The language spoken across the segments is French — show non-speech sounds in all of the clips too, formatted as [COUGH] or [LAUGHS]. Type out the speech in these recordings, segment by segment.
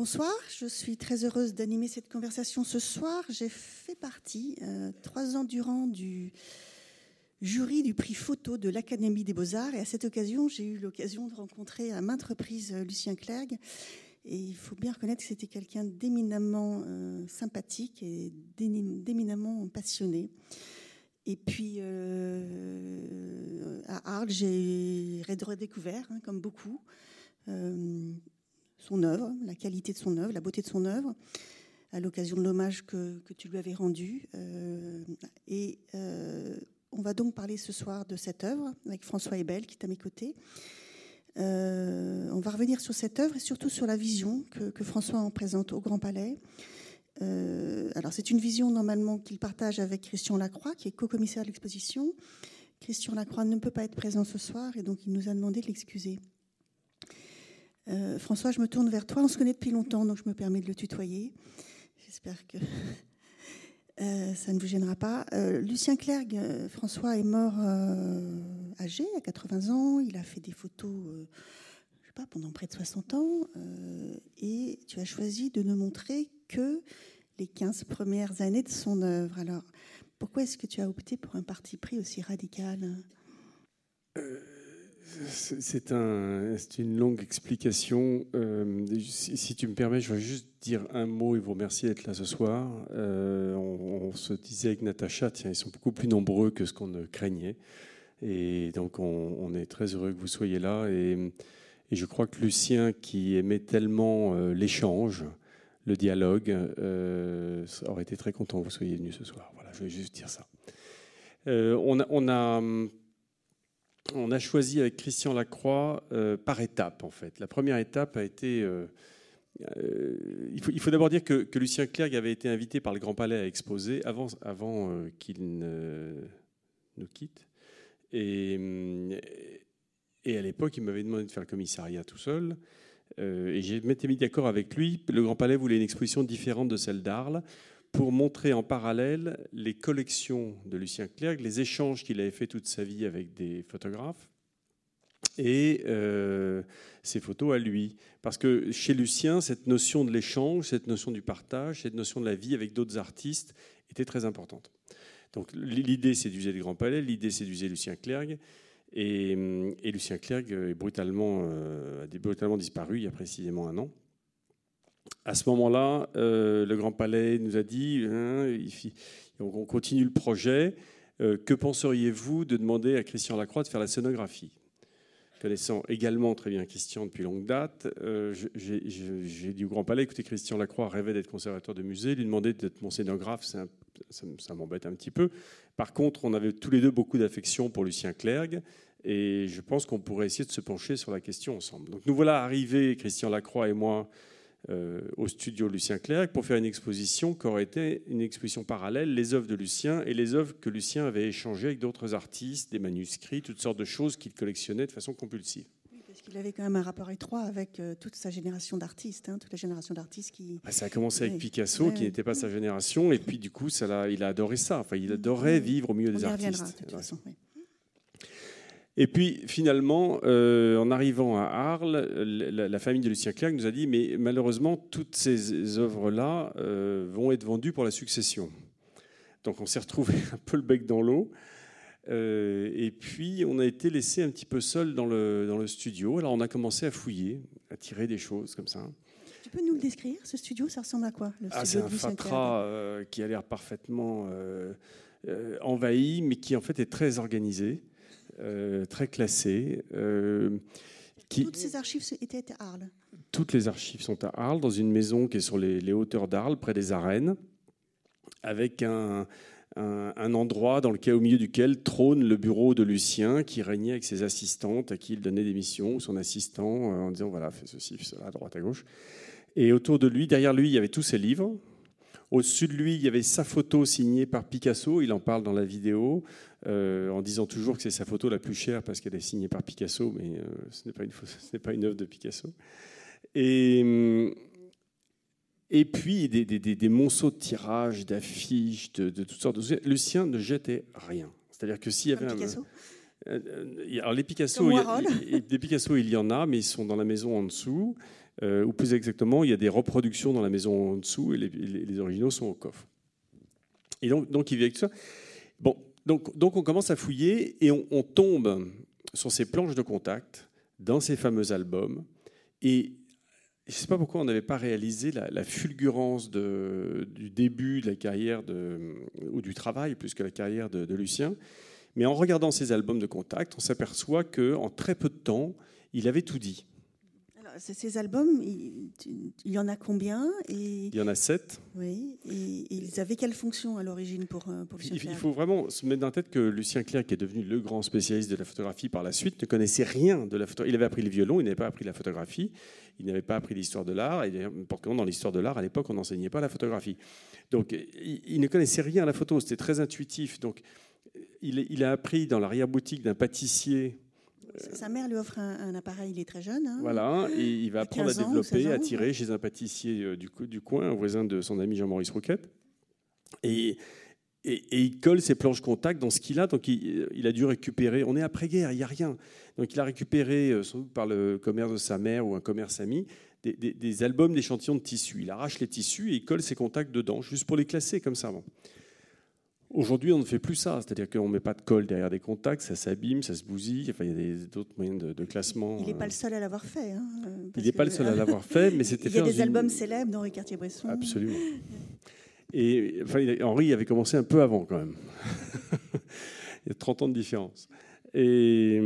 Bonsoir, je suis très heureuse d'animer cette conversation ce soir. J'ai fait partie euh, trois ans durant du jury du prix photo de l'Académie des Beaux-Arts et à cette occasion, j'ai eu l'occasion de rencontrer à maintes reprises euh, Lucien Clergue et il faut bien reconnaître que c'était quelqu'un d'éminemment euh, sympathique et d'éminemment passionné. Et puis à Arles, j'ai redécouvert, hein, comme beaucoup, son œuvre, la qualité de son œuvre, la beauté de son œuvre, à l'occasion de l'hommage que, tu lui avais rendu. Euh, et euh, on va donc parler ce soir de cette œuvre avec François Ebel qui est à mes côtés. Euh, on va revenir sur cette œuvre et surtout sur la vision que, François en présente au Grand Palais. alors c'est une vision normalement qu'il partage avec Christian Lacroix, qui est co-commissaire de l'exposition. Christian Lacroix ne peut pas être présent ce soir et donc il nous a demandé de l'excuser. Euh, François, je me tourne vers toi. On se connaît depuis longtemps, donc je me permets de le tutoyer. J'espère que [LAUGHS] euh, ça ne vous gênera pas. Euh, Lucien Clergue, François est mort âgé, à 80 ans. Il a fait des photos, pendant près de 60 ans. et tu as choisi de ne montrer que les 15 premières années de son œuvre. Alors, pourquoi est-ce que tu as opté pour un parti pris aussi radical? C'est un, une longue explication. Euh, si, tu me permets, je vais juste dire un mot et vous remercier d'être là ce soir. Euh, on, se disait avec Natacha, tiens, ils sont beaucoup plus nombreux que ce qu'on craignait. Et donc, on, est très heureux que vous soyez là. Et, je crois que Lucien, qui aimait tellement euh, l'échange, le dialogue, aurait été très content que vous soyez venu ce soir. Voilà, je vais juste dire ça. on a, on a on a choisi avec Christian Lacroix euh, par étapes, en fait. La première étape a été. Euh, euh, il faut, d'abord dire que, Lucien Clerc avait été invité par le Grand Palais à exposer avant, qu'il nous quitte. Et, et à l'époque, il m'avait demandé de faire le commissariat tout seul. et j'ai m'étais mis d'accord avec lui. Le Grand Palais voulait une exposition différente de celle d'Arles pour montrer en parallèle les collections de Lucien Clerc, les échanges qu'il avait fait toute sa vie avec des photographes et euh, ses photos à lui. Parce que chez Lucien, cette notion de l'échange, cette notion du partage, cette notion de la vie avec d'autres artistes était très importante. Donc l'idée, d'user le Grand Palais, l'idée, d'user Lucien Clerc. Et, Lucien Clerc est euh, a brutalement disparu il y a précisément un an à ce moment-là, euh, le Grand Palais nous a dit hein, on continue le projet. Euh, que penseriez-vous de demander à Christian Lacroix de faire la scénographie? Connaissant également très bien Christian depuis longue date, euh, j'ai dit au Grand Palais écoutez, Christian Lacroix rêvait d'être conservateur de musée, lui demander d'être mon scénographe, ça, ça m'embête un petit peu. Par contre, on avait tous les deux beaucoup d'affection pour Lucien Clergue. Et je pense qu'on pourrait essayer de se pencher sur la question ensemble. Donc nous voilà arrivés, Christian Lacroix et moi, au studio Lucien Clerc pour faire une exposition qui aurait été une exposition parallèle, les œuvres de Lucien et les œuvres que Lucien avait échangées avec d'autres artistes, des manuscrits, toutes sortes de choses qu'il collectionnait de façon compulsive. parce qu'il avait quand même un rapport étroit avec euh, toute sa génération d'artistes, hein, toute la génération d'artistes qui. Ah, ça a commencé avec Picasso, qui n'était pas sa génération, et puis du coup, ça il a adoré ça. Enfin, il adorait vivre au milieu des artistes. De toute façon, et puis finalement, euh, en arrivant à Arles, la, famille de Lucien Clerc nous a dit mais malheureusement toutes ces œuvres-là euh, vont être vendues pour la succession. Donc on s'est retrouvé [LAUGHS] un peu le bec dans l'eau. Euh, et puis on a été laissé un petit peu seul dans le, dans le studio. Alors on a commencé à fouiller, à tirer des choses comme ça. Tu peux nous le décrire Ce studio, ça ressemble à quoi ah, C'est un fatras qui a l'air parfaitement envahi, mais qui en fait est très organisé. Euh, très classé. Euh, qui... Toutes ces archives étaient à Arles Toutes les archives sont à Arles, dans une maison qui est sur les, hauteurs d'Arles, près des arènes, avec un, un, endroit dans lequel, au milieu duquel trône le bureau de Lucien, qui régnait avec ses assistantes, à qui il donnait des missions, son assistant, euh, en disant voilà, fais ceci, fais cela, à droite, à gauche. Et autour de lui, derrière lui, il y avait tous ses livres. Au-dessus de lui, il y avait sa photo signée par Picasso, il en parle dans la vidéo. Euh, en disant toujours que c'est sa photo la plus chère parce qu'elle est signée par Picasso, mais euh, ce n'est pas, une, [LAUGHS] pas une œuvre de Picasso. Et, euh, et puis des, des, des, monceaux de tirages, d'affiches, de, toutes sortes de Lucien ne jetait rien. C'est-à-dire que s'il y avait Picasso? Alors les Picasso, il, des Picasso, il y en a, mais ils sont dans la maison en dessous. ou plus exactement, il y a des reproductions dans la maison en dessous et les, originaux sont au coffre. Et donc, donc il vit avec ça. Bon, donc, on commence à fouiller et on, tombe sur ces planches de contact dans ces fameux albums. Et je ne sais pas pourquoi on n'avait pas réalisé la, fulgurance du début de la carrière ou du travail plus que la carrière de, de Lucien. Mais en regardant ces albums de contact, on s'aperçoit qu'en très peu de temps, il avait tout dit. Ces albums, il, y en a combien et... Il y en a sept. Oui. Et, ils avaient quelle fonction à l'origine pour, euh, pour Lucien Il, faut vraiment se mettre dans la tête que Lucien Clerc, qui est devenu le grand spécialiste de la photographie par la suite, ne connaissait rien de la photographie. Il avait appris le violon, il n'avait pas appris la photographie, il n'avait pas appris l'histoire de l'art. Et pourtant, dans l'histoire de l'art, à l'époque, on n'enseignait pas la photographie. Donc, il, ne connaissait rien à la photo. C'était très intuitif. Donc, il, il a appris dans l'arrière-boutique d'un pâtissier sa mère lui offre un, appareil, il est très jeune. Hein. voilà, et il va apprendre à développer, à tirer chez un pâtissier euh, du, du coin, un voisin de son ami Jean-Maurice Rouquette. Et, et, il colle ses planches contact dans ce qu'il a. Donc il, a dû récupérer. On est après-guerre, il n'y a rien. Donc il a récupéré, euh, sans doute par le commerce de sa mère ou un commerce ami, des, des albums d'échantillons de tissus. Il arrache les tissus et il colle ses contacts dedans, juste pour les classer comme ça. Aujourd'hui, on ne fait plus ça, c'est-à-dire qu'on ne met pas de colle derrière des contacts, ça s'abîme, ça se bousille, enfin, il y a d'autres moyens de, classement. Il n'est pas le seul à l'avoir fait. Hein, il n'est pas le seul à l'avoir fait, mais c'était [LAUGHS] Il y a des albums célèbres d'Henri Cartier-Bresson. Absolument. Et enfin, Henri avait commencé un peu avant quand même. [LAUGHS] il y a 30 ans de différence. Et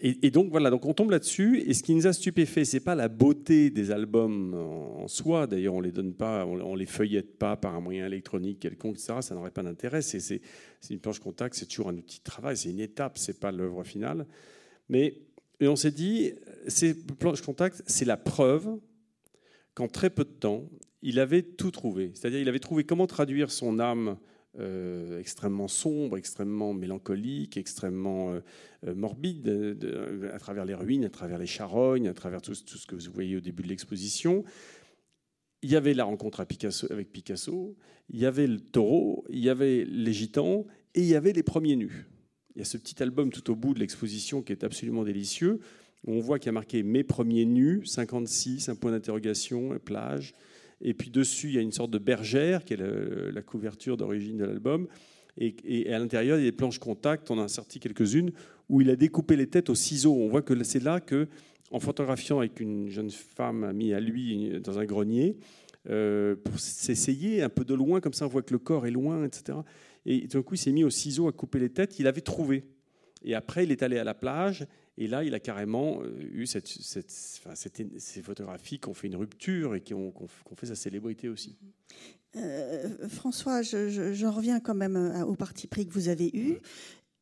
et, donc voilà, donc on tombe là-dessus. Et ce qui nous a stupéfait, c'est pas la beauté des albums en soi. D'ailleurs, on les donne pas, on, les feuillette pas par un moyen électronique quelconque, etc. Ça n'aurait pas d'intérêt. C'est une planche contact, c'est toujours un outil de travail, c'est une étape, c'est pas l'œuvre finale. Mais on s'est dit, ces planches contact, c'est la preuve qu'en très peu de temps, il avait tout trouvé. C'est-à-dire, il avait trouvé comment traduire son âme euh, extrêmement sombre, extrêmement mélancolique, extrêmement euh, euh, morbide, à travers les ruines, à travers les charognes, à travers tout, ce que vous voyez au début de l'exposition. Il y avait la rencontre avec Picasso, il y avait le taureau, il y avait les gitans et il y avait les premiers nus. Il y a ce petit album tout au bout de l'exposition qui est absolument délicieux. Où on voit qu'il y a marqué Mes premiers nus, 56, un point d'interrogation, plage. Et puis dessus, il y a une sorte de bergère, qui est la couverture d'origine de l'album. Et, à l'intérieur, il y a des planches contact, on a sorti quelques-unes, où il a découpé les têtes au ciseau. On voit que c'est là que, en photographiant avec une jeune femme amie à lui dans un grenier, euh, pour s'essayer un peu de loin, comme ça on voit que le corps est loin, etc. Et d'un coup, il s'est mis au ciseau à couper les têtes, il avait trouvé. Et après, il est allé à la plage et là, il a carrément euh, eu ces photographies qui ont fait une rupture et qui ont, fait sa célébrité aussi. Euh, François, j'en reviens quand même euh, au parti pris que vous avez eu.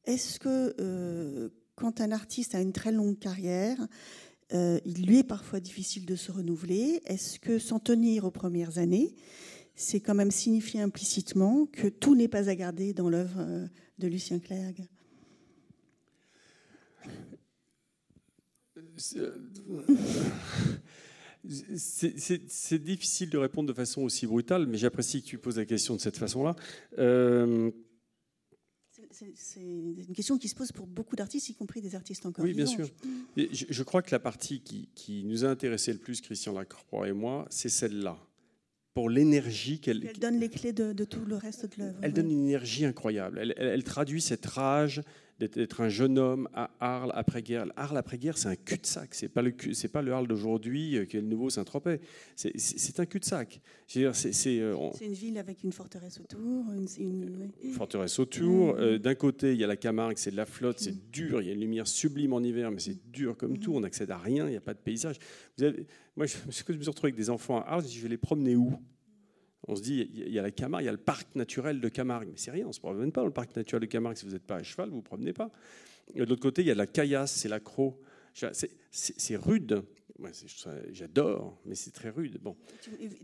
Est-ce que quand un artiste a une très longue carrière, il lui est parfois difficile de se renouveler Est-ce que s'en tenir aux premières années, c'est quand même signifier implicitement que tout n'est pas à garder dans l'œuvre de Lucien Clergue? C'est difficile de répondre de façon aussi brutale, mais j'apprécie que tu poses la question de cette façon-là. Euh, c'est une question qui se pose pour beaucoup d'artistes, y compris des artistes encore Oui, bien sûr. je, crois que la partie qui, nous a intéressé le plus, Christian Lacroix et moi, c'est celle-là. Pour l'énergie qu'elle... Elle donne les clés de, tout le reste de l'œuvre. Elle donne une énergie incroyable. elle, traduit cette rage d'être un jeune homme à Arles après-guerre. Arles après-guerre, c'est un cul-de-sac. C'est pas le c'est pas le Arles d'aujourd'hui euh, qui est le nouveau Saint-Tropez. C'est un cul-de-sac. Euh, c'est une ville avec une forteresse autour. Une, forteresse autour. Euh, d'un côté, il y a la Camargue, c'est de la flotte, c'est mm. dur. Il y a une lumière sublime en hiver, mais c'est dur comme tout. On n'accède à rien. Il n'y a pas de paysage. Vous avez, moi, je, [LAUGHS] je me suis retrouvé avec des enfants à Arles. Je vais les promener où? On se dit, il y a la Camargue, il y a le parc naturel de Camargue. Mais c'est rien, on ne se promène pas dans le parc naturel de Camargue. Si vous n'êtes pas à cheval, vous ne vous promenez pas. de l'autre côté, il y a la caillasse, c'est l'accro. C'est rude. J'adore, mais c'est très rude. Bon.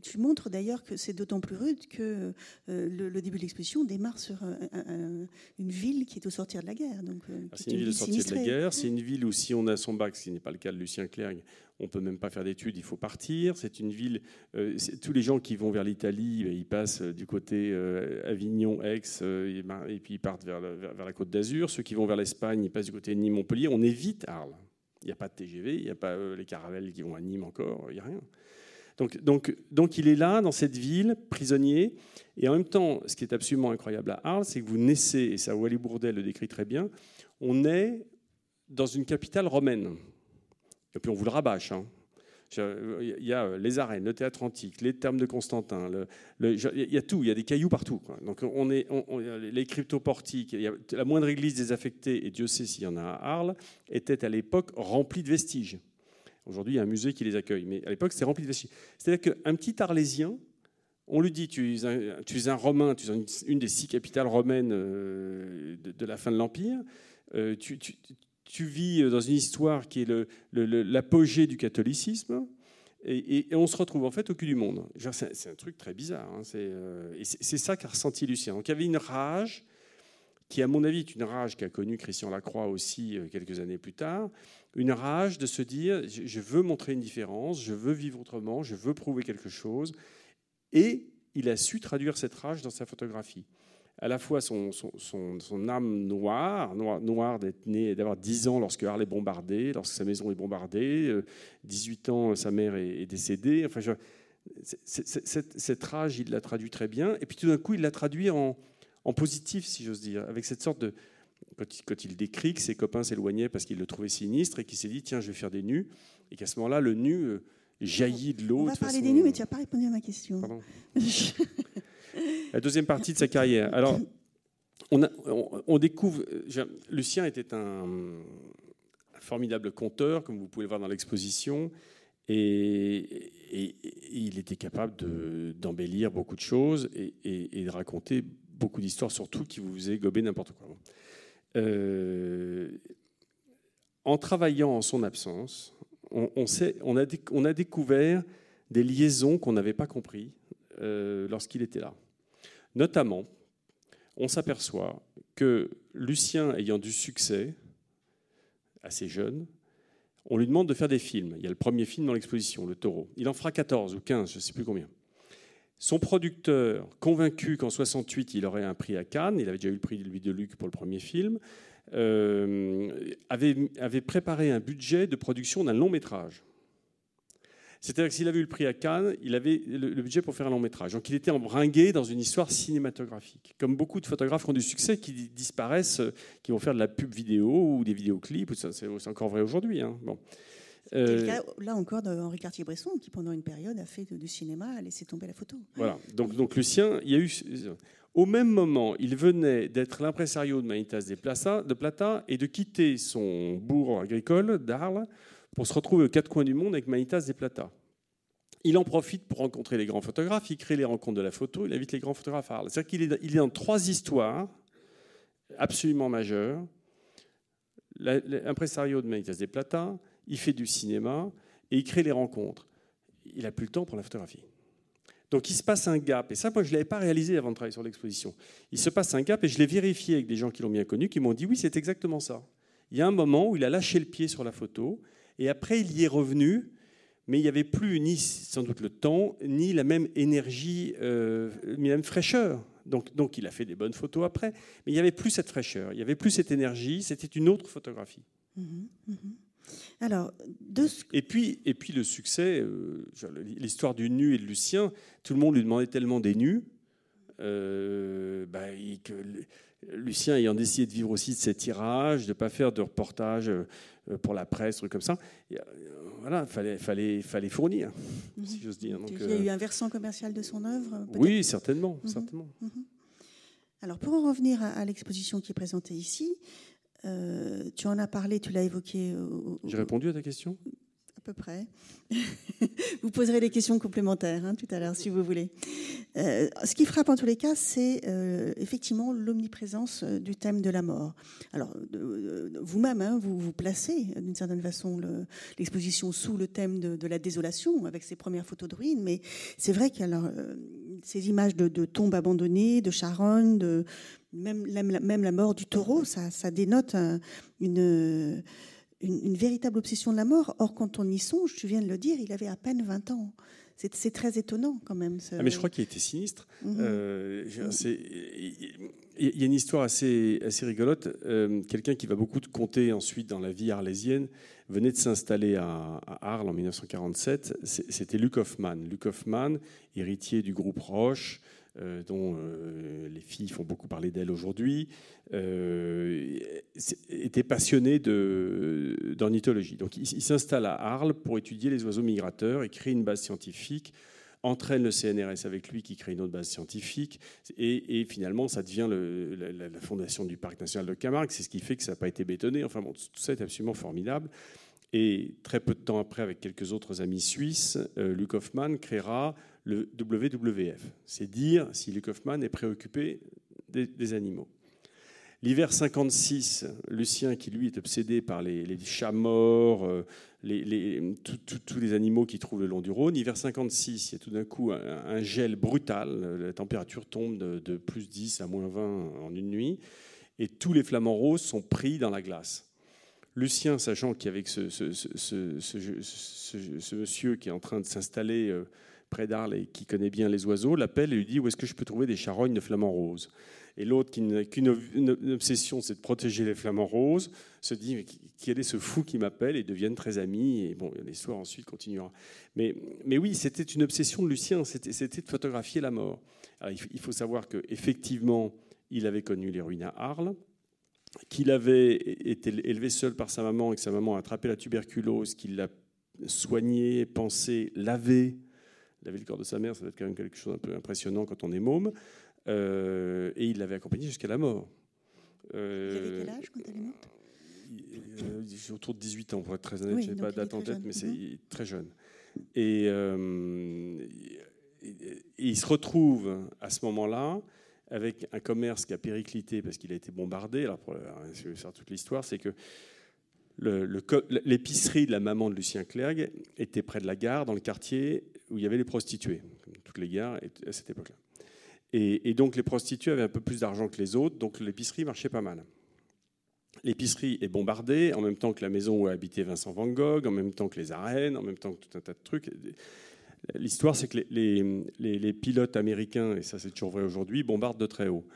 Tu, montres d'ailleurs que c'est d'autant plus rude que euh, le, début de l'exposition démarre sur une ville qui est au sortir de la guerre. Euh, ah, c'est une, ville au sortir de la guerre. C'est une ville où si on a son bac, ce qui n'est pas le cas de Lucien Clerc, on peut même pas faire d'études, il faut partir. C'est une ville. Euh, tous les gens qui vont vers l'Italie, ils passent du côté Avignon, Aix, et, puis ils partent vers, vers la Côte d'Azur. Ceux qui vont vers l'Espagne, ils passent du côté de Nîmes, Montpellier. On évite Arles. Il n'y a pas de TGV, il n'y a pas euh, les caravelles qui vont à Nîmes encore, il n'y a rien. Donc, donc, donc il est là, dans cette ville, prisonnier. Et en même temps, ce qui est absolument incroyable à Arles, c'est que vous naissez, et ça Wally Bourdel le décrit très bien, on est dans une capitale romaine. Et puis on vous le rabâche. Hein. Il y a euh, les arènes, le théâtre antique, les termes de Constantin, il y a tout, il y a des cailloux partout. Donc on est, les cryptoportiques, la moindre église désaffectée, et Dieu sait s'il y en a à Arles, était à l'époque remplie de vestiges. Aujourd'hui, il y a un musée qui les accueille, mais à l'époque, c'était rempli de vestiges. C'est-à-dire qu'un petit Arlésien, on lui dit, tu es un, tu es un Romain, tu es une, des six capitales romaines euh, de, la fin de l'Empire, euh, tu, tu vis dans une histoire qui est l'apogée du catholicisme, et, on se retrouve en fait au cul du monde. C'est un truc très bizarre. Hein. Euh, c'est ça qu'a ressenti Lucien. Donc il y avait une rage qui, à mon avis, est une rage qu'a connue Christian Lacroix aussi euh, quelques années plus tard. Une rage de se dire je veux montrer une différence, je veux vivre autrement, je veux prouver quelque chose. Et il a su traduire cette rage dans sa photographie à la fois son, son, âme noire, noire, noire d'être né, d'avoir 10 ans lorsque Arles est bombardé, lorsque sa maison est bombardée, 18 euh, ans, sa mère est, décédée. Enfin, cette, rage, il l'a traduit très bien. Et puis tout d'un coup, il l'a traduit en, en, positif, si j'ose dire, avec cette sorte de. Quand il, décrit que ses copains s'éloignaient parce qu'il le trouvaient sinistre et qu'il s'est dit tiens, je vais faire des nus. Et qu'à ce moment-là, le nu euh, jaillit de l'eau. On va parler des nus, mais tu n'as pas répondu à ma question. Pardon. [LAUGHS] la deuxième partie de sa carrière. Alors, on, découvre. Lucien était un, formidable conteur, comme vous pouvez le voir dans l'exposition, et, il était capable d'embellir beaucoup de choses et, de raconter beaucoup d'histoires, surtout qui vous faisaient gober n'importe quoi. Euh, en travaillant en son absence, on a découvert des liaisons qu'on n'avait pas compris euh, lorsqu'il était là. Notamment, on s'aperçoit que Lucien, ayant du succès, assez jeune, on lui demande de faire des films. Il y a le premier film dans l'exposition, Le Taureau. Il en fera 14 ou 15, je ne sais plus combien. Son producteur, convaincu qu'en 68 il aurait un prix à Cannes, il avait déjà eu le prix de Louis de Luc pour le premier film, euh, avait préparé un budget de production d'un long métrage. C'est-à-dire que s'il avait eu le prix à Cannes, il avait le, budget pour faire un long métrage. Donc il était embringué dans une histoire cinématographique. Comme beaucoup de photographes ont du succès, qui disparaissent, euh, qui vont faire de la pub vidéo ou des vidéoclips, c'est encore vrai aujourd'hui. Hein. Bon. Euh, là encore d'Henri Cartier-Bresson, qui pendant une période a fait du cinéma, a laissé tomber la photo. Voilà. Donc, donc Lucien, il y a eu. Au même moment, il venait d'être l'impresario de Manitas de Plata et de quitter son bourg agricole d'Arles pour se retrouver aux quatre coins du monde avec Manitas des Plata. Il en profite pour rencontrer les grands photographes, il crée les rencontres de la photo, il invite les grands photographes à Arles. C'est-à-dire qu'il est, il dans trois histoires absolument majeures. L'impresario de Manitas des Plata, il fait du cinéma et il crée les rencontres. Il n'a plus le temps pour la photographie. Donc il se passe un gap, et ça, moi, je ne l'avais pas réalisé avant de travailler sur l'exposition. Il se passe un gap, et je l'ai vérifié avec des gens qui l'ont bien connu, qui m'ont dit oui, c'est exactement ça. Il y a un moment où il a lâché le pied sur la photo, et après, il y est revenu, mais il n'y avait plus ni sans doute le temps, ni la même énergie, euh, ni la même fraîcheur. Donc, donc il a fait des bonnes photos après, mais il n'y avait plus cette fraîcheur, il n'y avait plus cette énergie, c'était une autre photographie. Mhm, mhm. Alors, et, puis, et puis le succès, euh, l'histoire du nu et de Lucien, tout le monde lui demandait tellement des nus. Euh, bah, que Lucien ayant décidé de vivre aussi de ses tirages, de ne pas faire de reportages pour la presse, trucs comme ça. Euh, voilà, il fallait, fallait, fallait fournir, mhm. si j'ose dire. Donc, il y a eu un versant commercial de son œuvre Oui, certainement. Mhm. certainement. Mhm. Alors, pour en revenir à, l'exposition qui est présentée ici, euh, tu en as parlé, tu l'as évoqué. J'ai répondu à ta question? Près. [LAUGHS] vous poserez des questions complémentaires hein, tout à l'heure, si vous voulez. Euh, ce qui frappe en tous les cas, c'est euh, effectivement l'omniprésence euh, du thème de la mort. Alors, vous-même, hein, vous vous placez d'une certaine façon l'exposition sous le thème de, la désolation, avec ses premières photos de ruines, mais c'est vrai que ces images de, tombes abandonnées, de charognes, même, même, la mort du taureau, ça dénote une une, véritable obsession de la mort. Or, quand on y songe, tu viens de le dire, il avait à peine 20 ans. C'est très étonnant quand même. Ah, mais je crois qu'il était sinistre. Mhm. Euh, il y a une histoire assez, assez rigolote. Euh, quelqu'un qui va beaucoup compter ensuite dans la vie arlésienne venait de s'installer à, Arles en 1947. C'était Luc Hoffman. Luc Hoffman, héritier du groupe Roche, euh, dont euh, les filles font beaucoup parler d'elle aujourd'hui, euh, était passionné d'ornithologie. Donc il, s'installe à Arles pour étudier les oiseaux migrateurs et crée une base scientifique entraîne le CNRS avec lui qui crée une autre base scientifique et, finalement ça devient la, fondation du parc national de Camargue, c'est ce qui fait que ça n'a pas été bétonné, enfin bon, tout ça est absolument formidable. Et très peu de temps après, avec quelques autres amis suisses, Luc Hoffmann créera le WWF. C'est dire si Luc Hoffman est préoccupé des, animaux. L'hiver 56, Lucien, qui lui est obsédé par les, chats morts, euh, tous les animaux qui trouvent le long du Rhône, l'hiver 56, il y a tout d'un coup un, gel brutal, la température tombe de, plus 10 à moins 20 en une nuit, et tous les flamants roses sont pris dans la glace. Lucien, sachant qu'avec ce, ce, ce, monsieur qui est en train de s'installer euh, près d'Arles et qui connaît bien les oiseaux, l'appelle et lui dit où est-ce que je peux trouver des charognes de flamants roses? Et l'autre, qui n'a qu'une obsession, c'est de protéger les flamants roses, se dit mais quel est ce fou qui m'appelle et deviennent très amis. Et bon, l'histoire ensuite continuera. Mais, mais oui, c'était une obsession de Lucien, c'était de photographier la mort. il faut savoir qu'effectivement, il avait connu les ruines à Arles, qu'il avait été élevé seul par sa maman et que sa maman a attrapé la tuberculose, qu'il l'a soigné, pensé, lavé laver le corps de sa mère, ça doit être quand même quelque chose d'un peu impressionnant quand on est môme. Euh, et il l'avait accompagné jusqu'à la mort. Euh, il avait quel âge quand elle est morte? euh, Autour de 18 ans, pour être très honnête. je n'ai pas de date en tête, mais c'est mhm. très jeune. Et, il se retrouve à ce moment-là avec un commerce qui a périclité parce qu'il a été bombardé. Alors, pour faire toute l'histoire, c'est que l'épicerie de la maman de Lucien Clergue était près de la gare, dans le quartier où il y avait les prostituées, toutes les gares à cette époque-là. Et, donc les prostituées avaient un peu plus d'argent que les autres, donc l'épicerie marchait pas mal. L'épicerie est bombardée en même temps que la maison où a Vincent Van Gogh, en même temps que les arènes, en même temps que tout un tas de trucs. L'histoire, c'est que les, pilotes américains, et ça c'est toujours vrai aujourd'hui, bombardent de très haut.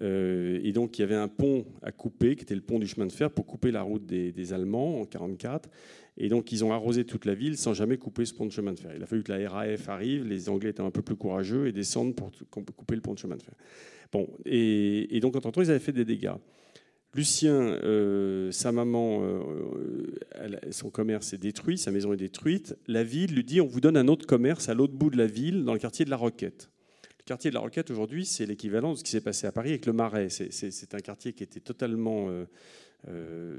Euh, et donc il y avait un pont à couper, qui était le pont du chemin de fer, pour couper la route des, Allemands en 1944. Et donc, ils ont arrosé toute la ville sans jamais couper ce pont de chemin de fer. Il a fallu que la RAF arrive, les Anglais étaient un peu plus courageux et descendent pour couper le pont de chemin de fer. Bon, et, donc, entre temps, ils avaient fait des dégâts. Lucien, euh, sa maman, euh, son commerce est détruit, sa maison est détruite. La ville lui dit on vous donne un autre commerce à l'autre bout de la ville, dans le quartier de la Roquette. Le quartier de la Roquette, aujourd'hui, c'est l'équivalent de ce qui s'est passé à Paris avec le Marais. C'est un quartier qui était totalement euh, euh,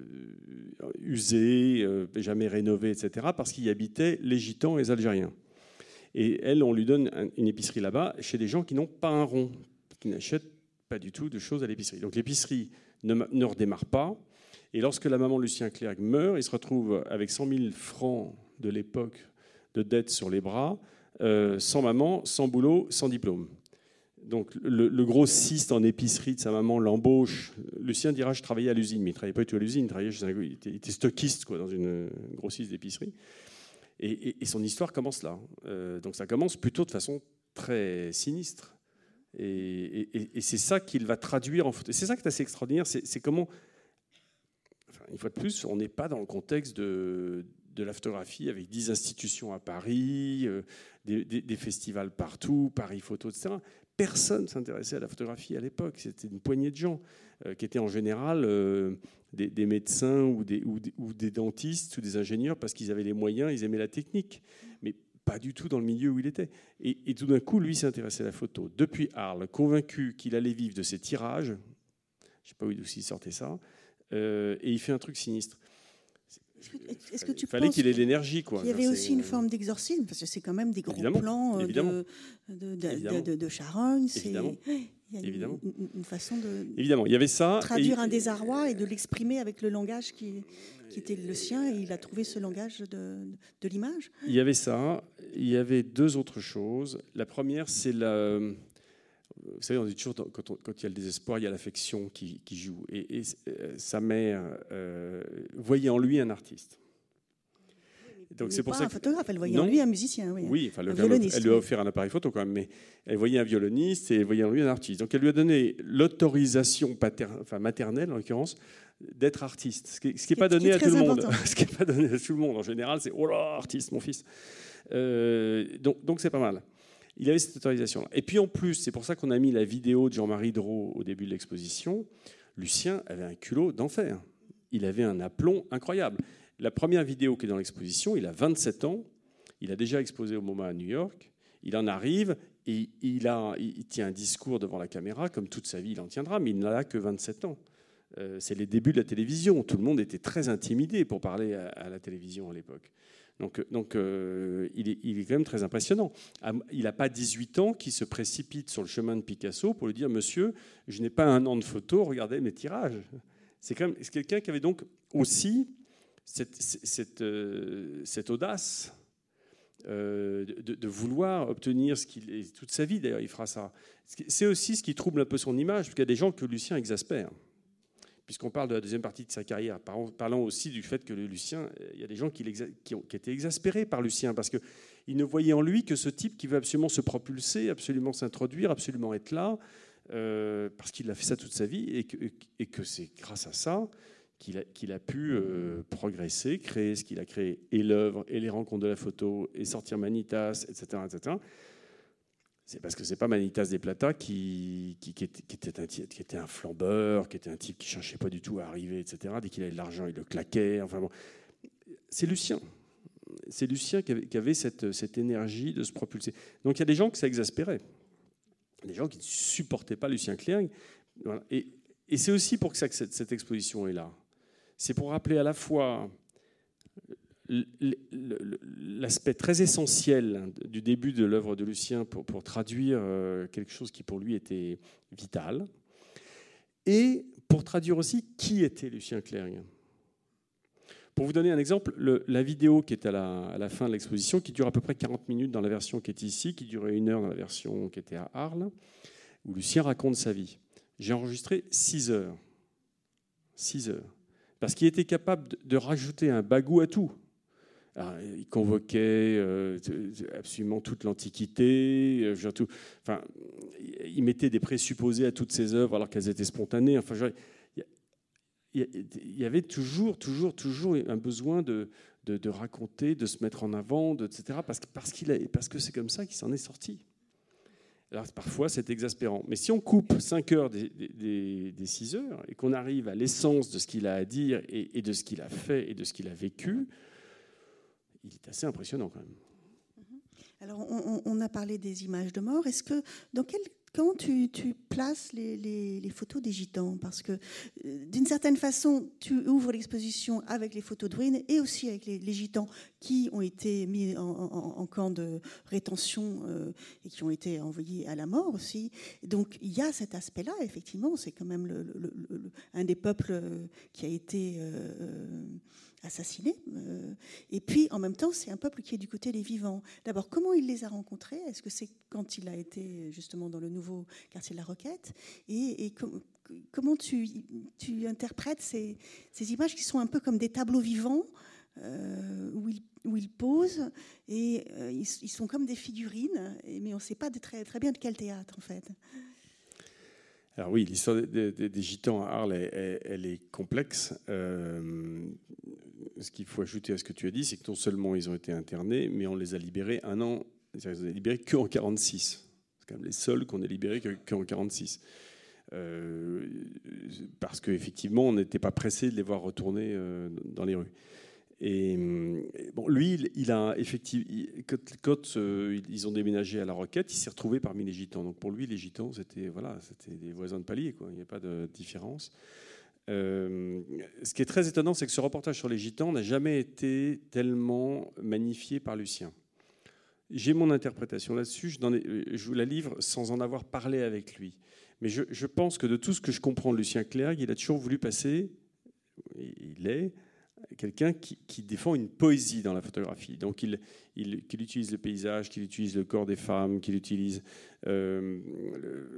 usé, euh, jamais rénové, etc., parce qu'il y habitaient les Gitans et les Algériens. Et elle, on lui donne une épicerie là-bas chez des gens qui n'ont pas un rond, qui n'achètent pas du tout de choses à l'épicerie. Donc l'épicerie ne, ne, redémarre pas. Et lorsque la maman Lucien Clerc meurt, il se retrouve avec 100 000 francs de l'époque de dette sur les bras, euh, sans maman, sans boulot, sans diplôme donc le, gros grossiste en épicerie de sa maman l'embauche. Lucien dira je travaillais à l'usine, mais il ne travaillait pas tout à l'usine, il, travaillait il, était, stockiste quoi, dans une grossiste d'épicerie. Et, son histoire commence là. Euh, donc ça commence plutôt de façon très sinistre. Et, c'est ça qu'il va traduire en. C'est ça qui est assez extraordinaire, c'est comment, enfin, une fois de plus, on n'est pas dans le contexte de, de la photographie avec dix institutions à Paris, euh, des, festivals partout, Paris Photo, etc personne s'intéressait à la photographie à l'époque. C'était une poignée de gens euh, qui étaient en général euh, des, médecins ou des, dentistes ou des ingénieurs parce qu'ils avaient les moyens, ils aimaient la technique, mais pas du tout dans le milieu où il était. Et, tout d'un coup, lui s'intéressait à la photo. Depuis Arles, convaincu qu'il allait vivre de ses tirages, je ne sais pas où il sortait ça, et il fait un truc sinistre. Est-ce que, tu il fallait qu'il ait l'énergie. Il y avait aussi une forme d'exorcisme, parce que c'est quand même des gros plans de, de, de, de, Charonne. Évidemment. Il y a Évidemment. Une, façon de Évidemment, il y avait ça. Traduire un désarroi et de l'exprimer avec le langage qui, qui, était le sien, et il a trouvé ce langage de, de l'image. Il y avait ça. Il y avait deux autres choses. La première, c'est la. Vous savez, on dit toujours quand, quand il y a le désespoir, il y a l'affection qui, qui, joue. Et, euh, sa mère euh, voyait en lui un artiste. Donc c'est pour ça un photographe, elle voyait en lui un musicien, oui. Oui, enfin, elle lui a offert un appareil photo quand même, mais elle voyait un violoniste et elle voyait en lui un artiste. Donc elle lui a donné l'autorisation enfin, maternelle en l'occurrence d'être artiste, ce qui n'est pas donné à tout le monde. [LAUGHS] ce qui n'est pas donné à tout le monde en général, c'est oh là artiste mon fils. Euh, donc c'est pas mal. Il avait cette autorisation. -là. Et puis en plus, c'est pour ça qu'on a mis la vidéo de Jean-Marie Drault au début de l'exposition. Lucien avait un culot d'enfer. Il avait un aplomb incroyable. La première vidéo qui est dans l'exposition, il a 27 ans, il a déjà exposé au MoMA à New York, il en arrive et il, a, il tient un discours devant la caméra, comme toute sa vie il en tiendra, mais il n'a que 27 ans. Euh, c'est les débuts de la télévision. Tout le monde était très intimidé pour parler à, la télévision à l'époque. Donc, donc euh, il, est, quand même très impressionnant. Il n'a pas 18 ans qui se précipite sur le chemin de Picasso pour lui dire Monsieur, je n'ai pas un an de photo, regardez mes tirages. C'est quand même quelqu'un qui avait donc aussi cette, euh, audace euh, de, vouloir obtenir ce qu'il est toute sa vie d'ailleurs il fera ça. C'est aussi ce qui trouble un peu son image, parce qu'il y a des gens que Lucien exaspère. Puisqu'on parle de la deuxième partie de sa carrière, parlant aussi du fait que Lucien, il y a des gens qui, ont, étaient exaspérés par Lucien, parce qu'ils ne voyaient en lui que ce type qui veut absolument se propulser, absolument s'introduire, absolument être là, euh, parce qu'il a fait ça toute sa vie, et que, et que c'est grâce à ça qu'il a, pu euh, progresser, créer ce qu'il a créé, et l'œuvre, et les rencontres de la photo, et sortir Manitas, etc. etc. C'est parce que c'est pas Manitas des Plata qui, était, un, flambeur, qui était un type qui cherchait pas du tout à arriver, etc. Dès qu'il avait de l'argent, il le claquait. Enfin. C'est Lucien. C'est Lucien qui avait, cette, énergie de se propulser. Donc il y a des gens que ça exaspérait. Des gens qui ne supportaient pas Lucien Clerc. Et, c'est aussi pour ça que cette exposition est là c'est pour rappeler à la fois l'aspect très essentiel du début de l'œuvre de Lucien pour, traduire euh, quelque chose qui pour lui était vital, et pour traduire aussi qui était Lucien Clergue. Pour vous donner un exemple, la vidéo qui est à la, à la fin de l'exposition, qui dure à peu près 40 minutes dans la version qui est ici, qui durait une heure dans la version qui était à Arles, où Lucien raconte sa vie. J'ai enregistré 6 heures. 6 heures parce qu'il était capable de rajouter un bagou à tout. Il convoquait euh, absolument toute l'Antiquité, euh, enfin, il mettait des présupposés à toutes ses œuvres alors qu'elles étaient spontanées. Enfin, il y avait toujours, toujours, toujours un besoin de, raconter, de se mettre en avant, etc. Parce, parce, qu'il parce que c'est comme ça qu'il s'en est sorti. Alors parfois, c'est exaspérant. Mais si on coupe 5 heures des, des, 6 heures et qu'on arrive à l'essence de ce qu'il a à dire et, de ce qu'il a fait et de ce qu'il a vécu, il est assez impressionnant quand même. Alors, on, a parlé des images de mort. Est-ce que dans quel quand tu, places les, photos des gitans? Parce que euh, d'une certaine façon, tu ouvres l'exposition avec les photos de ruines et aussi avec les, gitans qui ont été mis en, camp de rétention euh, et qui ont été envoyés à la mort aussi. Donc il y a cet aspect-là, effectivement, c'est quand même un des peuples euh, qui a été assassinés. Euh, et puis, en même temps, c'est un peuple qui est du côté des vivants. D'abord, comment il les a rencontrés? Est-ce que c'est quand il a été justement dans le nouveau quartier de la Roquette? Et, comment tu, interprètes ces, images qui sont un peu comme des tableaux vivants euh, où, ils, où, posent et euh, ils, sont comme des figurines, mais on ne sait pas très, bien de quel théâtre en fait. Alors oui, l'histoire des, gitans à Arles, elle, est complexe. Euh, ce qu'il faut ajouter à ce que tu as dit, c'est que non seulement ils ont été internés, mais on les a libérés un an. Ils ont libérés qu'en 46. C'est quand même les seuls qu'on ait libérés qu'en 46. Euh, parce qu'effectivement, on n'était pas pressé de les voir retourner euh, dans les rues. Et bon, lui, il a effectivement, quand, euh, ils ont déménagé à la Roquette, il s'est retrouvé parmi les gitans. Donc pour lui, les gitans, c'était voilà, des voisins de palier, quoi. Il n'y a pas de différence. Euh, ce qui est très étonnant, c'est que ce reportage sur les gitans n'a jamais été tellement magnifié par Lucien. J'ai mon interprétation là-dessus, je, je, vous la livre sans en avoir parlé avec lui. Mais je, je, pense que de tout ce que je comprends de Lucien Clerc, il a toujours voulu passer, il est, quelqu'un qui, défend une poésie dans la photographie. Donc, il, qu'il utilise le paysage, qu'il utilise le corps des femmes, qu'il utilise euh,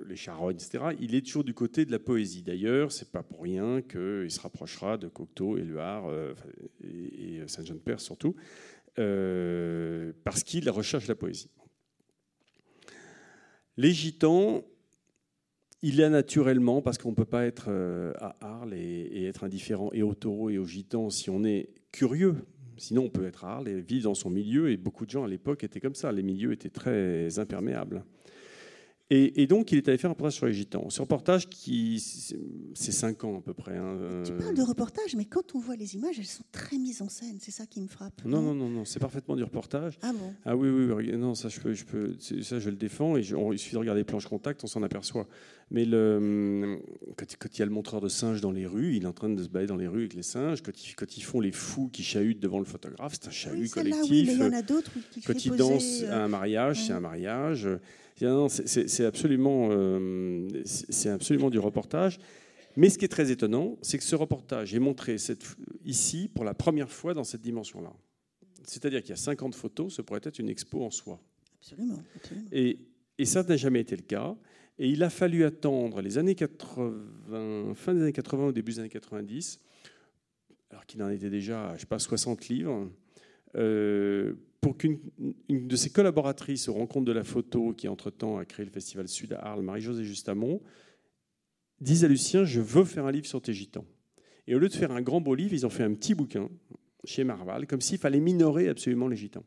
les charognes, etc. Il est toujours du côté de la poésie. D'ailleurs, c'est pas pour rien qu'il se rapprochera de Cocteau, Éluard euh, et, Saint-Jean-de-Père surtout, euh, parce qu'il recherche la poésie. Les gitans, il a naturellement, parce qu'on ne peut pas être euh, à Arles et, être indifférent et au taureau et aux gitans si on est curieux. Sinon, on peut être à Arles et vivre dans son milieu. Et beaucoup de gens à l'époque étaient comme ça. Les milieux étaient très imperméables. Et, donc, il est allé faire un reportage sur les gitans. Ce reportage, qui, c'est cinq ans à peu près. Hein, tu parles de reportage, mais quand on voit les images, elles sont très mises en scène. C'est ça qui me frappe. Non, non, non, non, c'est parfaitement du reportage. Ah bon? Ah oui, oui, non, ça je peux, je peux, ça je le défends. Et il suffit de regarder les planches contact, on s'en aperçoit. Mais le, quand, il y a le montreur de singes dans les rues, il est en train de se balader dans les rues avec les singes. Quand ils, quand ils font les fous qui chahutent devant le photographe, c'est un chahut collectif. oui, mais il y en a d'autres qui Quand ils dansent à un mariage, c'est un mariage. C'est absolument, euh, absolument du reportage. Mais ce qui est très étonnant, c'est que ce reportage est montré cette, ici pour la première fois dans cette dimension-là. C'est-à-dire qu'il y a 50 photos, ce pourrait être une expo en soi. Absolument. Et, et, ça n'a jamais été le cas. Et il a fallu attendre les années 80, fin des années 80 au début des années 90, alors qu'il en était déjà, je sais pas, 60 livres, pour qu'une de ses collaboratrices au rencontre de la photo, qui entre-temps a créé le Festival Sud à Arles, Marie-Josée Justamont, dise à Lucien, je veux faire un livre sur tes gitans. Et au lieu de faire un grand beau livre, ils ont fait un petit bouquin chez Marval, comme s'il fallait minorer absolument les gitans.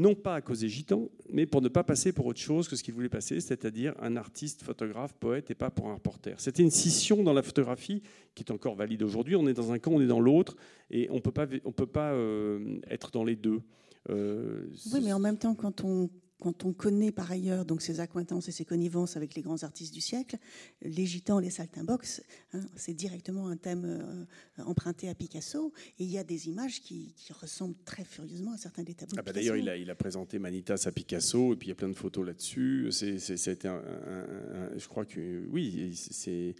Non pas à cause des gitans, mais pour ne pas passer pour autre chose que ce qu'il voulait passer, c'est-à-dire un artiste, photographe, poète, et pas pour un reporter. C'était une scission dans la photographie qui est encore valide aujourd'hui. On est dans un camp, on est dans l'autre, et on ne peut pas, on peut pas euh, être dans les deux. Euh, oui, mais en même temps, quand on, quand on connaît par ailleurs donc ses acquaintances et ses connivences avec les grands artistes du siècle, les gitans, les saltimbox, hein, c'est directement un thème euh, emprunté à Picasso. Et il y a des images qui, ressemblent très furieusement à certains des tableaux. Ah bah D'ailleurs, il a, il a, présenté Manitas à Picasso, et puis il y a plein de photos là-dessus. C'est, je crois que oui, c'est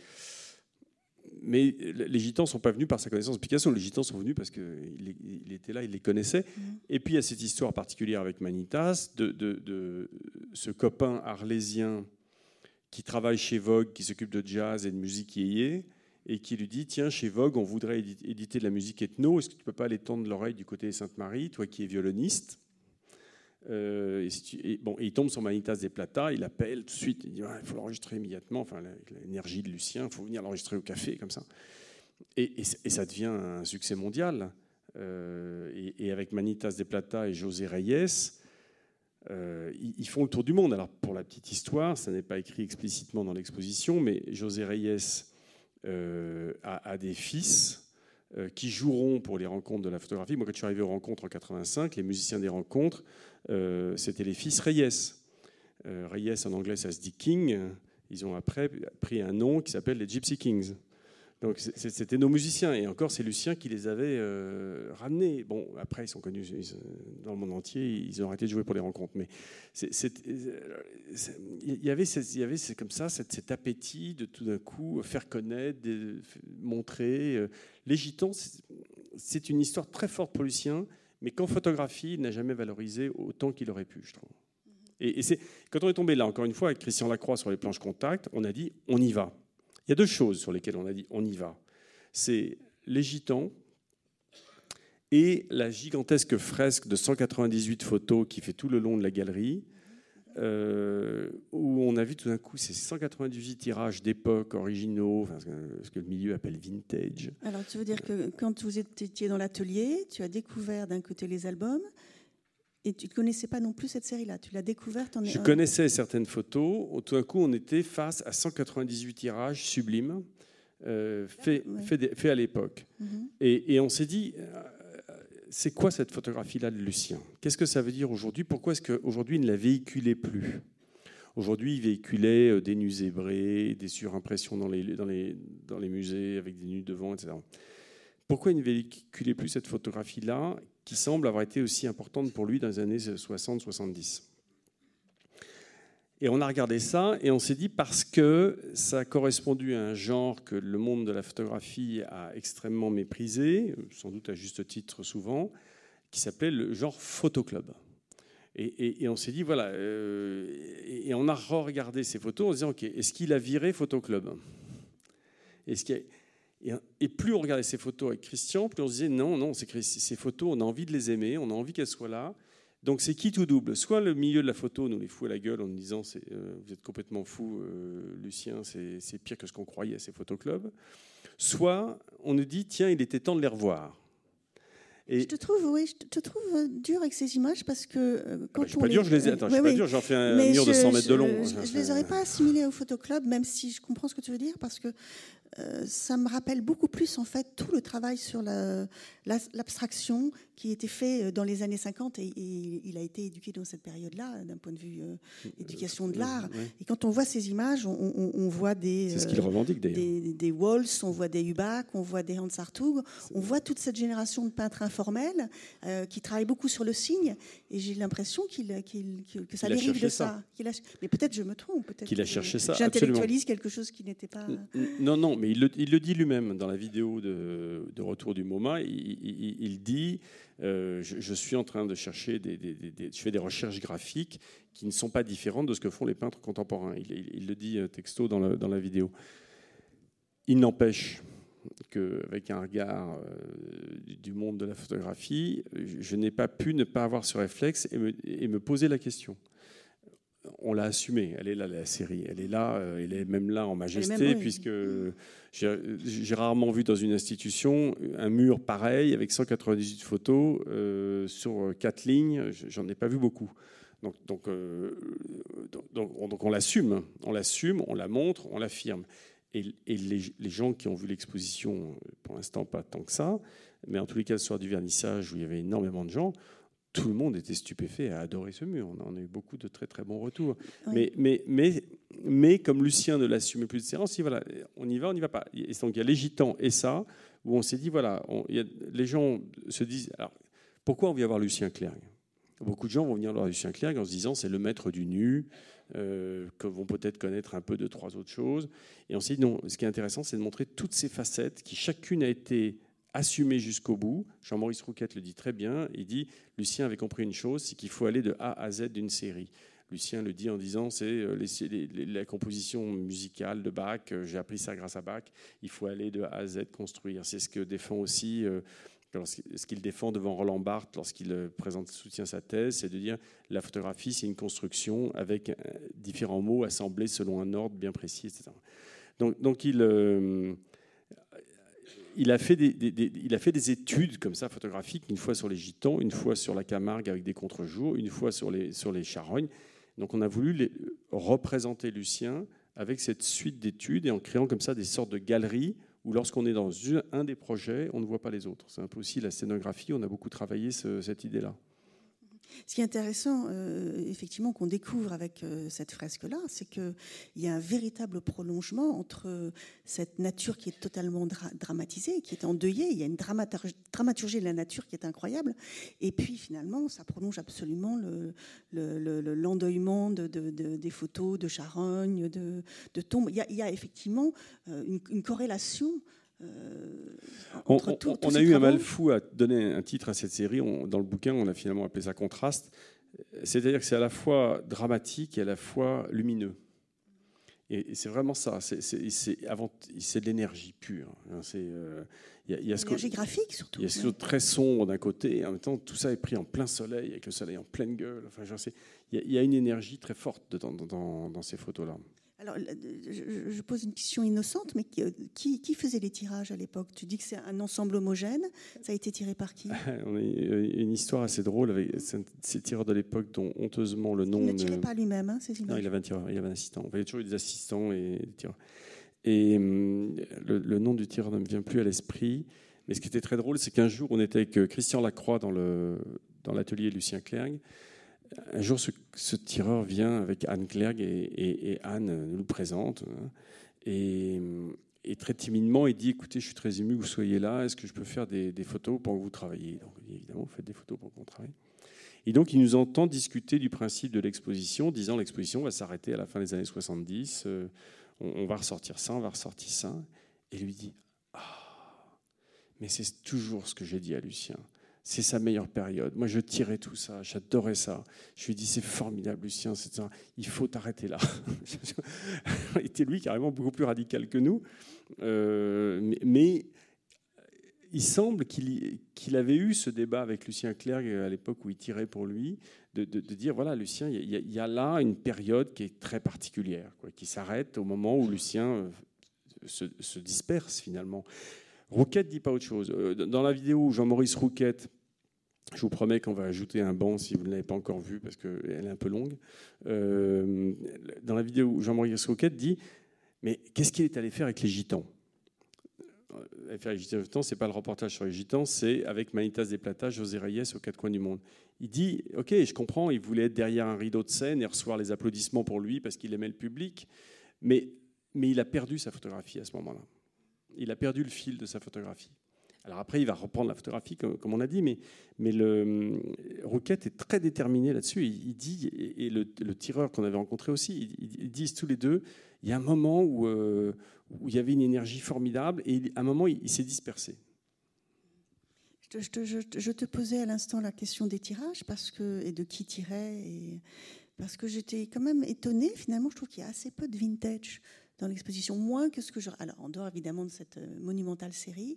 mais les Gitans ne sont pas venus par sa connaissance de Picasso. Les Gitans sont venus parce qu'il il était là, il les connaissait. Mm-hmm. Et puis il y a cette histoire particulière avec Manitas, de, de, ce copain arlésien qui travaille chez Vogue, qui s'occupe de jazz et de musique yéyé, et qui lui dit Tiens, chez Vogue, on voudrait éditer de la musique ethno, est-ce que tu ne peux pas aller tendre l'oreille du côté de Sainte-Marie, toi qui es violoniste? Euh, et, bon, il tombe sur Manitas des Plata, il appelle tout de suite, il dit il faut l'enregistrer immédiatement, enfin l'énergie de Lucien, il faut venir l'enregistrer au café, comme ça. Et, ça devient un succès mondial. Euh, et, avec Manitas des Plata et José Reyes, euh, ils, font le tour du monde. Alors pour la petite histoire, ça n'est pas écrit explicitement dans l'exposition, mais José Reyes a, des fils qui joueront pour les rencontres de la photographie. Moi, quand je suis arrivé aux rencontres en 85, les musiciens des rencontres euh, c'était les fils Reyes. Euh, Reyes en anglais, ça se dit King. Ils ont après pris un nom qui s'appelle les Gypsy Kings. Donc c'était nos musiciens et encore c'est Lucien qui les avait euh, ramenés. Bon après ils sont connus dans le monde entier, ils ont arrêté de jouer pour les rencontres. Mais il y avait, il y avait comme ça cet, appétit de tout d'un coup faire connaître, de, montrer. Les gitans, c'est une histoire très forte pour Lucien mais qu'en photographie, il n'a jamais valorisé autant qu'il aurait pu, je trouve. Et, c'est quand on est tombé là, encore une fois, avec Christian Lacroix sur les planches contact, on a dit on y va. Il y a deux choses sur lesquelles on a dit on y va. C'est les gitans et la gigantesque fresque de 198 photos qui fait tout le long de la galerie, euh, où on a vu tout d'un coup ces 198 tirages d'époque originaux, ce que le milieu appelle vintage. Alors tu veux dire que quand vous étiez dans l'atelier, tu as découvert d'un côté les albums, et tu ne connaissais pas non plus cette série-là. Tu l'as découverte en Je connaissais certaines photos. Tout d'un coup, on était face à 198 tirages sublimes euh, faits fait, à l'époque. Mhm. et, et, on s'est dit, c'est quoi cette photographie-là de Lucien? Qu'est-ce que ça veut dire aujourd'hui? Pourquoi est-ce qu'aujourd'hui il ne la véhiculait plus? Aujourd'hui, il véhiculait des nus zébrés, des surimpressions dans les, dans, les, dans les musées avec des nus devant, etc. Pourquoi il ne véhiculait plus cette photographie-là, qui semble avoir été aussi importante pour lui dans les années 60-70 et on a regardé ça et on s'est dit parce que ça a correspondu à un genre que le monde de la photographie a extrêmement méprisé, sans doute à juste titre souvent, qui s'appelait le genre photoclub. Et, et, on s'est dit, voilà, euh, et, on a re-regardé ces photos en se disant, ok, est-ce qu'il a viré photoclub? Est-ce et, plus on regardait ces photos avec Christian, plus on se disait, non, non, ces photos, on a envie de les aimer, on a envie qu'elles soient là. Donc c'est qui tout double? Soit le milieu de la photo nous les fout à la gueule en nous disant euh, vous êtes complètement fou, euh, Lucien, c'est pire que ce qu'on croyait à ces photoclubs. Soit on nous dit tiens, il était temps de les revoir. Et je te trouve, oui, je te trouve euh, dur avec ces images parce que quand ah bah, je suis pas dur, je les ai. Attends, je suis pas dur, j'en fais un mur de 100 mètres de long. Je, ne les aurais pas assimilés au photoclub, même si je comprends ce que tu veux dire, parce que euh, ça me rappelle beaucoup plus en fait tout le travail sur l'abstraction qui était fait euh, dans les années 50 et, il a été éduqué dans cette période-là d'un point de vue euh, éducation de l'art. Et quand on voit ces images, on, voit des, ce qu'il revendique, des, des Walls, on voit des Hubac, on voit des Hans Hartog, on voit toute cette génération de peintres informels qui travaillent beaucoup sur le signe. Et j'ai l'impression qu'il, que ça dérive de ça. Mais peut-être je me trompe. Peut-être qu'il a cherché ça. J'intellectualise quelque chose qui n'était pas. Non, non, mais il le, dit lui-même dans la vidéo de, Retour du MoMA. Il, dit euh, je, suis en train de chercher, des, je fais des recherches graphiques qui ne sont pas différentes de ce que font les peintres contemporains. Il, le dit euh, texto dans la, vidéo. Il n'empêche qu'avec un regard euh, du monde de la photographie, je n'ai pas pu ne pas avoir ce réflexe et me poser la question on l'a assumé. Elle est là, la série. Elle est là, euh, elle est même là en majesté, puisque j'ai rarement vu dans une institution un mur pareil avec 198 photos euh, sur quatre lignes. J'en ai pas vu beaucoup. Donc, donc, euh, donc, on l'assume, on l'assume, on la montre, on l'affirme. Et, les, gens qui ont vu l'exposition, pour l'instant pas tant que ça, mais en tous les cas le soir du vernissage où il y avait énormément de gens, tout le monde était stupéfait a adoré ce mur. On a eu beaucoup de très très bons retours. Mais, mais, mais, mais comme Lucien ne l'assumait plus de séance, voilà, on y va, on n'y va pas. Et donc il y a les gitans et ça, où on s'est dit, voilà, les gens se disent, alors pourquoi on vient voir Lucien Clergue? Beaucoup de gens vont venir voir Lucien Clergue en se disant, c'est le maître du nu, euh, que vont peut-être connaître un peu de trois autres choses. Et on s'est dit, non, ce qui est intéressant, c'est de montrer toutes ces facettes qui chacune a été assumé jusqu'au bout. Jean-Maurice Rouquette le dit très bien. Il dit Lucien avait compris une chose, c'est qu'il faut aller de A à Z d'une série. Lucien le dit en disant c'est euh, la composition musicale de Bach. Euh, j'ai appris ça grâce à Bach. Il faut aller de A à Z construire. C'est ce que défend aussi. Euh, ce qu'il défend devant Roland Barthes lorsqu'il présente, soutient sa thèse, c'est de dire la photographie, c'est une construction avec différents mots assemblés selon un ordre bien précis, etc. Donc, donc il, il a, fait des, il a fait des études comme ça photographiques, une fois sur les Gitans, une fois sur la Camargue avec des contre-jours, une fois sur les, sur les Charognes. Donc on a voulu représenter Lucien avec cette suite d'études et en créant comme ça des sortes de galeries où lorsqu'on est dans un des projets, on ne voit pas les autres. C'est un peu aussi la scénographie, on a beaucoup travaillé cette idée-là. Ce qui est intéressant, euh, effectivement, qu'on découvre avec euh, cette fresque-là, c'est qu'il y a un véritable prolongement entre cette nature qui est totalement dramatisée, qui est endeuillée. Il y a une dramaturgie de la nature qui est incroyable. Et puis, finalement, ça prolonge absolument l'endeuillement le, des photos de charognes, de, tombes. Il y, a, effectivement euh, une corrélation euh, on, a eu un mal fou à donner un titre à cette série. dans le bouquin, on a finalement appelé ça contraste. C'est-à-dire que c'est à la fois dramatique et à la fois lumineux. Et, c'est vraiment ça. C'est de l'énergie pure. Hein. C'est euh, il y, a, ce l'énergie graphique surtout. Il y a ce côté très sombre d'un côté, et en même temps tout ça est pris en plein soleil avec le soleil en pleine gueule. Enfin, il y, a une énergie très forte dans ces photos-là. Alors, je, pose une question innocente, mais qui, qui faisait les tirages à l'époque? Tu dis que c'est un ensemble homogène. Ça a été tiré par qui? [LAUGHS] On a une histoire assez drôle avec ces tireurs de l'époque dont honteusement le nom. Il ne tirait pas lui-même, hein, ces images Non, il avait un tireur, il avait un assistant. Il y avait toujours eu des assistants et des tireurs. Et hum, le, nom du tireur ne me vient plus à l'esprit. Mais ce qui était très drôle, c'est qu'un jour, on était avec euh, Christian Lacroix dans l'atelier dans Lucien Clergue. Un jour, ce, tireur vient avec Anne Clerc et, Anne nous le présente. Hein. Et, très timidement, il dit Écoutez, je suis très ému que vous soyez là. Est-ce que je peux faire des, photos pour que vous travailliez? Donc, évidemment, vous faites des photos pour qu'on travaille. Et donc, il nous entend discuter du principe de l'exposition, disant l'exposition va s'arrêter à la fin des années 70. Euh, on, va ressortir ça, on va ressortir ça. Et lui dit Ah, mais c'est toujours ce que j'ai dit à Lucien c'est sa meilleure période. Moi, je tirais tout ça, j'adorais ça. Je lui ai dit, c'est formidable, Lucien, il faut t'arrêter là. [LAUGHS] il était, lui, carrément beaucoup plus radical que nous. Euh, mais, il semble qu'il avait eu ce débat avec Lucien Clerc à l'époque où il tirait pour lui, de, dire, voilà, Lucien, il y, a, là une période qui est très particulière, qui s'arrête au moment où Lucien euh, se disperse finalement. Rouquette dit pas autre chose. Euh, dans la vidéo Jean-Maurice Rouquette, je vous promets qu'on va ajouter un banc si vous ne l'avez pas encore vu parce qu'elle est un peu longue. Euh, dans la vidéo Jean-Maurice Rouquette dit Mais qu'est-ce qu'il est allé faire avec les gitans? Euh, Faire les gitans, c'est pas le reportage sur les gitans, c'est avec Manitas des Plata, José Reyes aux quatre coins du monde. Il dit Ok, je comprends, il voulait être derrière un rideau de scène et recevoir les applaudissements pour lui parce qu'il aimait le public, mais, mais il a perdu sa photographie à ce moment-là il a perdu le fil de sa photographie. Alors après, il va reprendre la photographie, comme, on a dit, mais, le Rouquette est très déterminé là-dessus. Il, dit, et le, tireur qu'on avait rencontré aussi, ils, disent tous les deux, il y a un moment où, euh, où il y avait une énergie formidable, et à un moment, il, s'est dispersé. Je te, je, te, posais à l'instant la question des tirages, parce que, et de qui tirait, et, parce que j'étais quand même étonnée, finalement, je trouve qu'il y a assez peu de vintage dans l'exposition, moins que ce que je... Alors, en dehors évidemment de cette euh, monumentale série,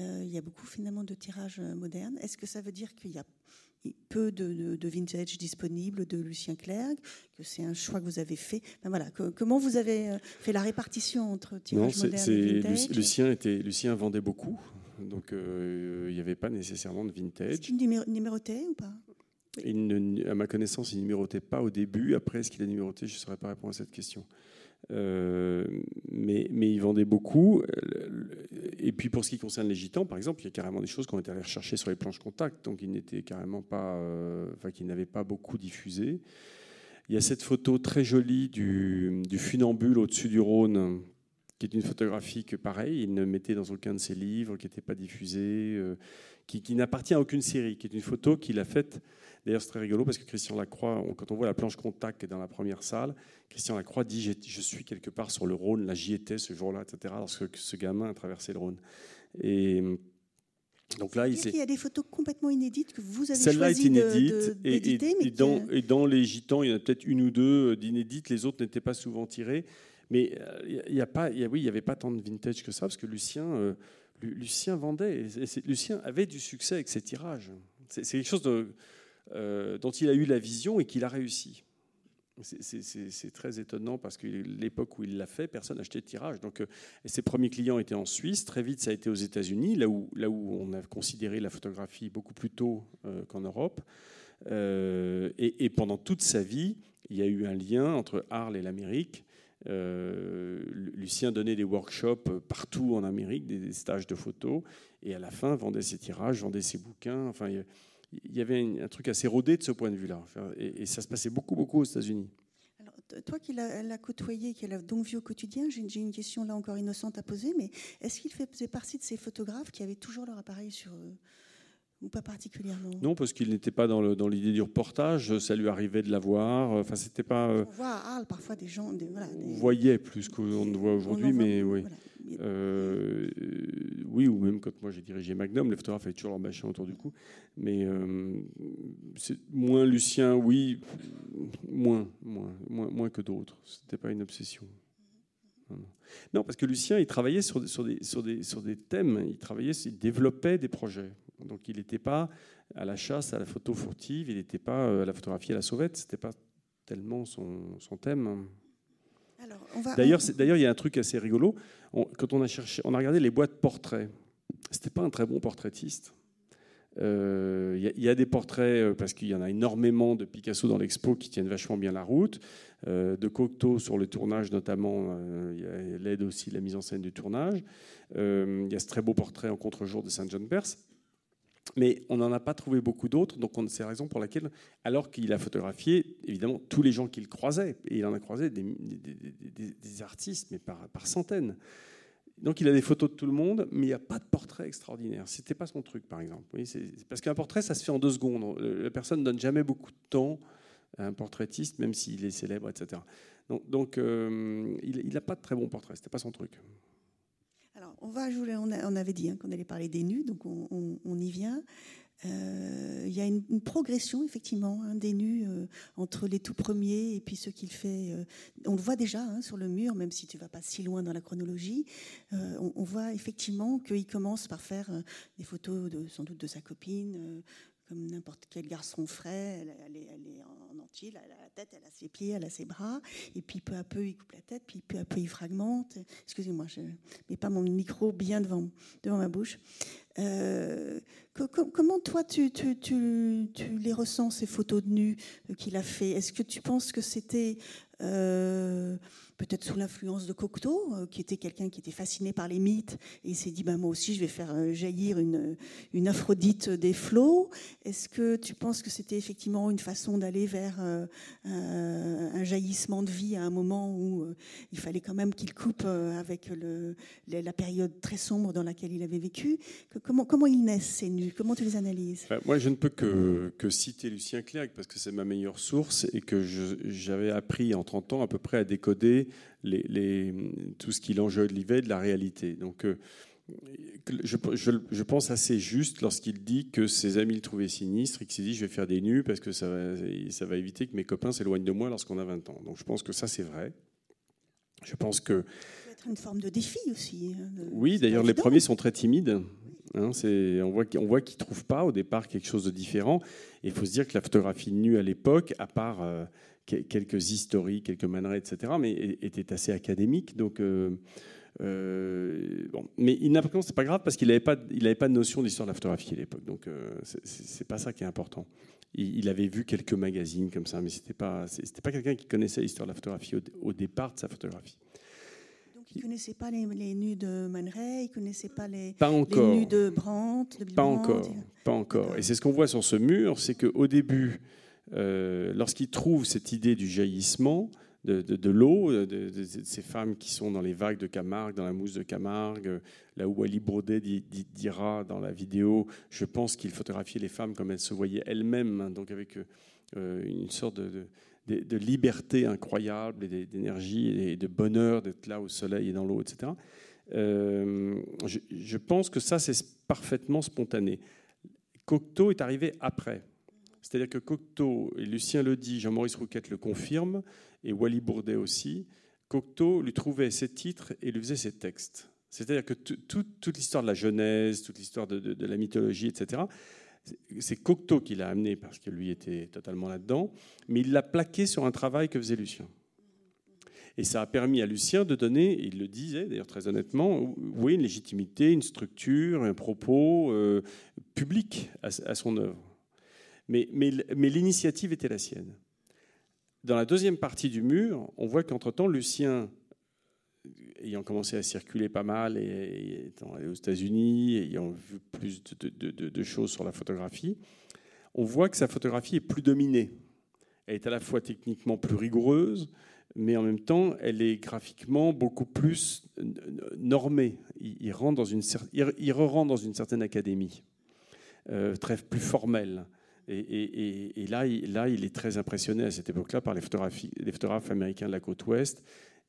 euh, il y a beaucoup finalement de tirages euh, modernes. Est-ce que ça veut dire qu'il y a peu de, vintage disponible de Lucien Clerc, que c'est un choix que vous avez fait? Ben voilà, comment vous avez fait la répartition entre tirage moderne et vintage? Lucien, était, Lucien vendait beaucoup, donc il n'y avait pas nécessairement de vintage. Est-ce qu'il numérotait ou pas? Il À ma connaissance, il ne numérotait pas au début. Après, est-ce qu'il a numéroté? Je ne saurais pas répondre à cette question. Euh, mais, mais ils vendaient beaucoup. Et puis pour ce qui concerne les gitans, par exemple, il y a carrément des choses qu'on était allé rechercher sur les planches contact, donc ils n'étaient carrément pas, euh, enfin, qu'ils n'avaient pas beaucoup diffusé. Il y a cette photo très jolie du, funambule au-dessus du Rhône, qui est une photographie que, pareil, il ne mettait dans aucun de ses livres, qui n'était pas diffusée, euh, qui, qui n'appartient à aucune série, qui est une photo qu'il a faite D'ailleurs, c'est très rigolo parce que Christian Lacroix, quand on voit la planche contact qui est dans la première salle, Christian Lacroix dit Je suis quelque part sur le Rhône, là j'y étais ce jour-là, etc., lorsque ce gamin a traversé le Rhône. Et. Donc là, il, il y a des photos complètement inédites que vous avez Celle-là est inédite. et, dans, et, dans, les gitans, il y en a peut-être une ou deux d'inédites. Les autres n'étaient pas souvent tirées. Mais euh, il y a pas, il oui, il n'y avait pas tant de vintage que ça, parce que Lucien, euh, Lucien vendait. Lucien avait du succès avec ses tirages. C'est quelque chose de, euh, dont il a eu la vision et qu'il a réussi. C'est très étonnant parce que l'époque où il l'a fait, personne n'achetait de tirage. Donc, euh, ses premiers clients étaient en Suisse. Très vite, ça a été aux États-Unis, là où, on a considéré la photographie beaucoup plus tôt euh, qu'en Europe. et, pendant toute sa vie, il y a eu un lien entre Arles et l'Amérique. Lucien donnait des workshops partout en Amérique, des, stages de photos, et à la fin vendait ses tirages, vendait ses bouquins. Enfin, il y avait un truc assez rodé de ce point de vue-là. Et, ça se passait beaucoup, beaucoup aux États-Unis. Toi qui l'as côtoyé, qui l'a donc vu au quotidien, j'ai une question là encore innocente à poser, mais est-ce qu'il faisait partie de ces photographes qui avaient toujours leur appareil sur eux ou pas particulièrement? Non, parce qu'il n'était pas dans l'idée du reportage. Ça lui arrivait de l'avoir. Enfin, c'était pas. On voit à Arles parfois des gens. voilà, On voyait plus qu'on ne voit aujourd'hui, mais oui. Euh, oui, ou même quand moi j'ai dirigé Magnum, les photographes avaient toujours leur machin autour du cou. Mais euh, c'est moins Lucien, oui, moins, moins, moins, moins que d'autres. C'était pas une obsession. Non, parce que Lucien, il travaillait sur, sur, des, sur, des, sur des thèmes, il travaillait, il développait des projets. Donc il n'était pas à la chasse, à la photo furtive, il n'était pas euh, à la photographie à la sauvette, c'était pas tellement son, son thème. D'ailleurs, il y a un truc assez rigolo. quand on a cherché, on a regardé les boîtes portraits. C'était pas un très bon portraitiste. Euh, il y, a des portraits, euh, parce qu'il y en a énormément de Picasso dans l'expo qui tiennent vachement bien la route, euh, de Cocteau sur le tournage notamment, il l'aide aussi la mise en scène du tournage. il y a ce très beau portrait en contre-jour de Saint John Perse. Mais on n'en a pas trouvé beaucoup d'autres, donc c'est la raison pour laquelle, alors qu'il a photographié évidemment tous les gens qu'il croisait, et il en a croisé des, artistes, mais par, centaines. Donc il a des photos de tout le monde, mais il n'y a pas de portrait extraordinaire. C'était pas son truc, par exemple. Parce qu'un portrait, ça se fait en deux secondes. La personne ne donne jamais beaucoup de temps à un portraitiste, même s'il est célèbre, etc. Donc, donc euh, il n'a pas de très bon portrait. C'était pas son truc. On va on, avait dit hein, qu'on allait parler des nus, donc on, y vient. Euh, il y a une, progression effectivement hein, des nus euh, entre les tout premiers et puis ce qu'il fait. Euh, on le voit déjà hein, sur le mur, même si tu vas pas si loin dans la chronologie. On, voit effectivement qu'il commence par faire des photos sans doute de sa copine, comme n'importe quel garçon frais. Elle, est, en entier, elle a la tête, elle a ses pieds, elle a ses bras. Et puis peu à peu, il coupe la tête, puis peu à peu, il fragmente. Excusez-moi, je ne mets pas mon micro bien devant, devant ma bouche. Euh, comment toi, tu, tu, tu, les ressens, ces photos de nus qu'il a fait? Est-ce que tu penses que c'était... Euh, peut-être sous l'influence de Cocteau, euh, qui était quelqu'un qui était fasciné par les mythes, et il s'est dit, bah, moi aussi, je vais faire euh, jaillir une, Aphrodite des flots. Est-ce que tu penses que c'était effectivement une façon d'aller vers euh, un, jaillissement de vie à un moment où il fallait quand même qu'il coupe avec la période très sombre dans laquelle il avait vécu? Comment, comment ils naissent, ces nus? Comment tu les analyses? Moi, je ne peux que, que citer Lucien Clerc, parce que c'est ma meilleure source, et que j'avais appris en 30 ans à peu près à décoder les, tout ce qu'il enjolivait de la réalité. Donc, euh, je, je, pense assez juste lorsqu'il dit que ses amis le trouvaient sinistre et qu'il s'est dit je vais faire des nus parce que ça va, ça va éviter que mes copains s'éloignent de moi lorsqu'on a 20 ans. Donc je pense que ça c'est vrai. Je pense que. Ça peut être une forme de défi aussi. Hein, oui, d'ailleurs les premiers sont très timides. Hein, on voit, on voit qu'ils ne trouvent pas au départ quelque chose de différent. Et il faut se dire que la photographie nue à l'époque, à part euh, quelques historiques, quelques manerais, etc., mais était assez académique. Donc, euh, euh, bon. Mais il n'a c'est pas grave parce qu'il n'avait pas, il avait pas de notion d'histoire de la photographie à l'époque. Donc, euh, c'est pas ça qui est important. Il, avait vu quelques magazines comme ça, mais c'était pas, c'était pas quelqu'un qui connaissait l'histoire de la photographie au, départ de sa photographie. Donc, il ne connaissait pas les, nus de Man Ray, il ne connaissait pas les, pas encore. les nus de Brandt, de Pas encore, pas encore. Et c'est ce qu'on voit sur ce mur, c'est qu'au début, euh, lorsqu'il trouve cette idée du jaillissement de, l'eau, de, ces femmes qui sont dans les vagues de Camargue, dans la mousse de Camargue, là où Ali Baudet dira dans la vidéo, je pense qu'il photographiait les femmes comme elles se voyaient elles-mêmes, hein, donc avec euh, une sorte de, liberté incroyable et d'énergie et de bonheur d'être là au soleil et dans l'eau, etc. Euh, je, pense que ça, c'est parfaitement spontané. Cocteau est arrivé après. C'est-à-dire que Cocteau, et Lucien le dit, Jean-Maurice Rouquette le confirme, et Wally Bourdet aussi, Cocteau lui trouvait ses titres et lui faisait ses textes. C'est-à-dire que toute l'histoire de la Genèse, toute l'histoire de, la mythologie, etc., c'est Cocteau qui l'a amené parce que lui était totalement là-dedans, mais il l'a plaqué sur un travail que faisait Lucien. Et ça a permis à Lucien de donner, il le disait d'ailleurs très honnêtement, oui, une légitimité, une structure, un propos euh, public à, à son œuvre. Mais, l'initiative était la sienne. Dans la deuxième partie du mur, on voit qu'entre-temps, Lucien, ayant commencé à circuler pas mal et étant allé aux États-Unis, ayant vu plus de, choses sur la photographie, on voit que sa photographie est plus dominée. Elle est à la fois techniquement plus rigoureuse, mais en même temps, elle est graphiquement beaucoup plus normée. Il, rentre dans une, il, re-rentre dans une certaine académie, euh, très plus formelle. Et, là, il, là, il est très impressionné à cette époque-là par les, photographes américains de la côte ouest.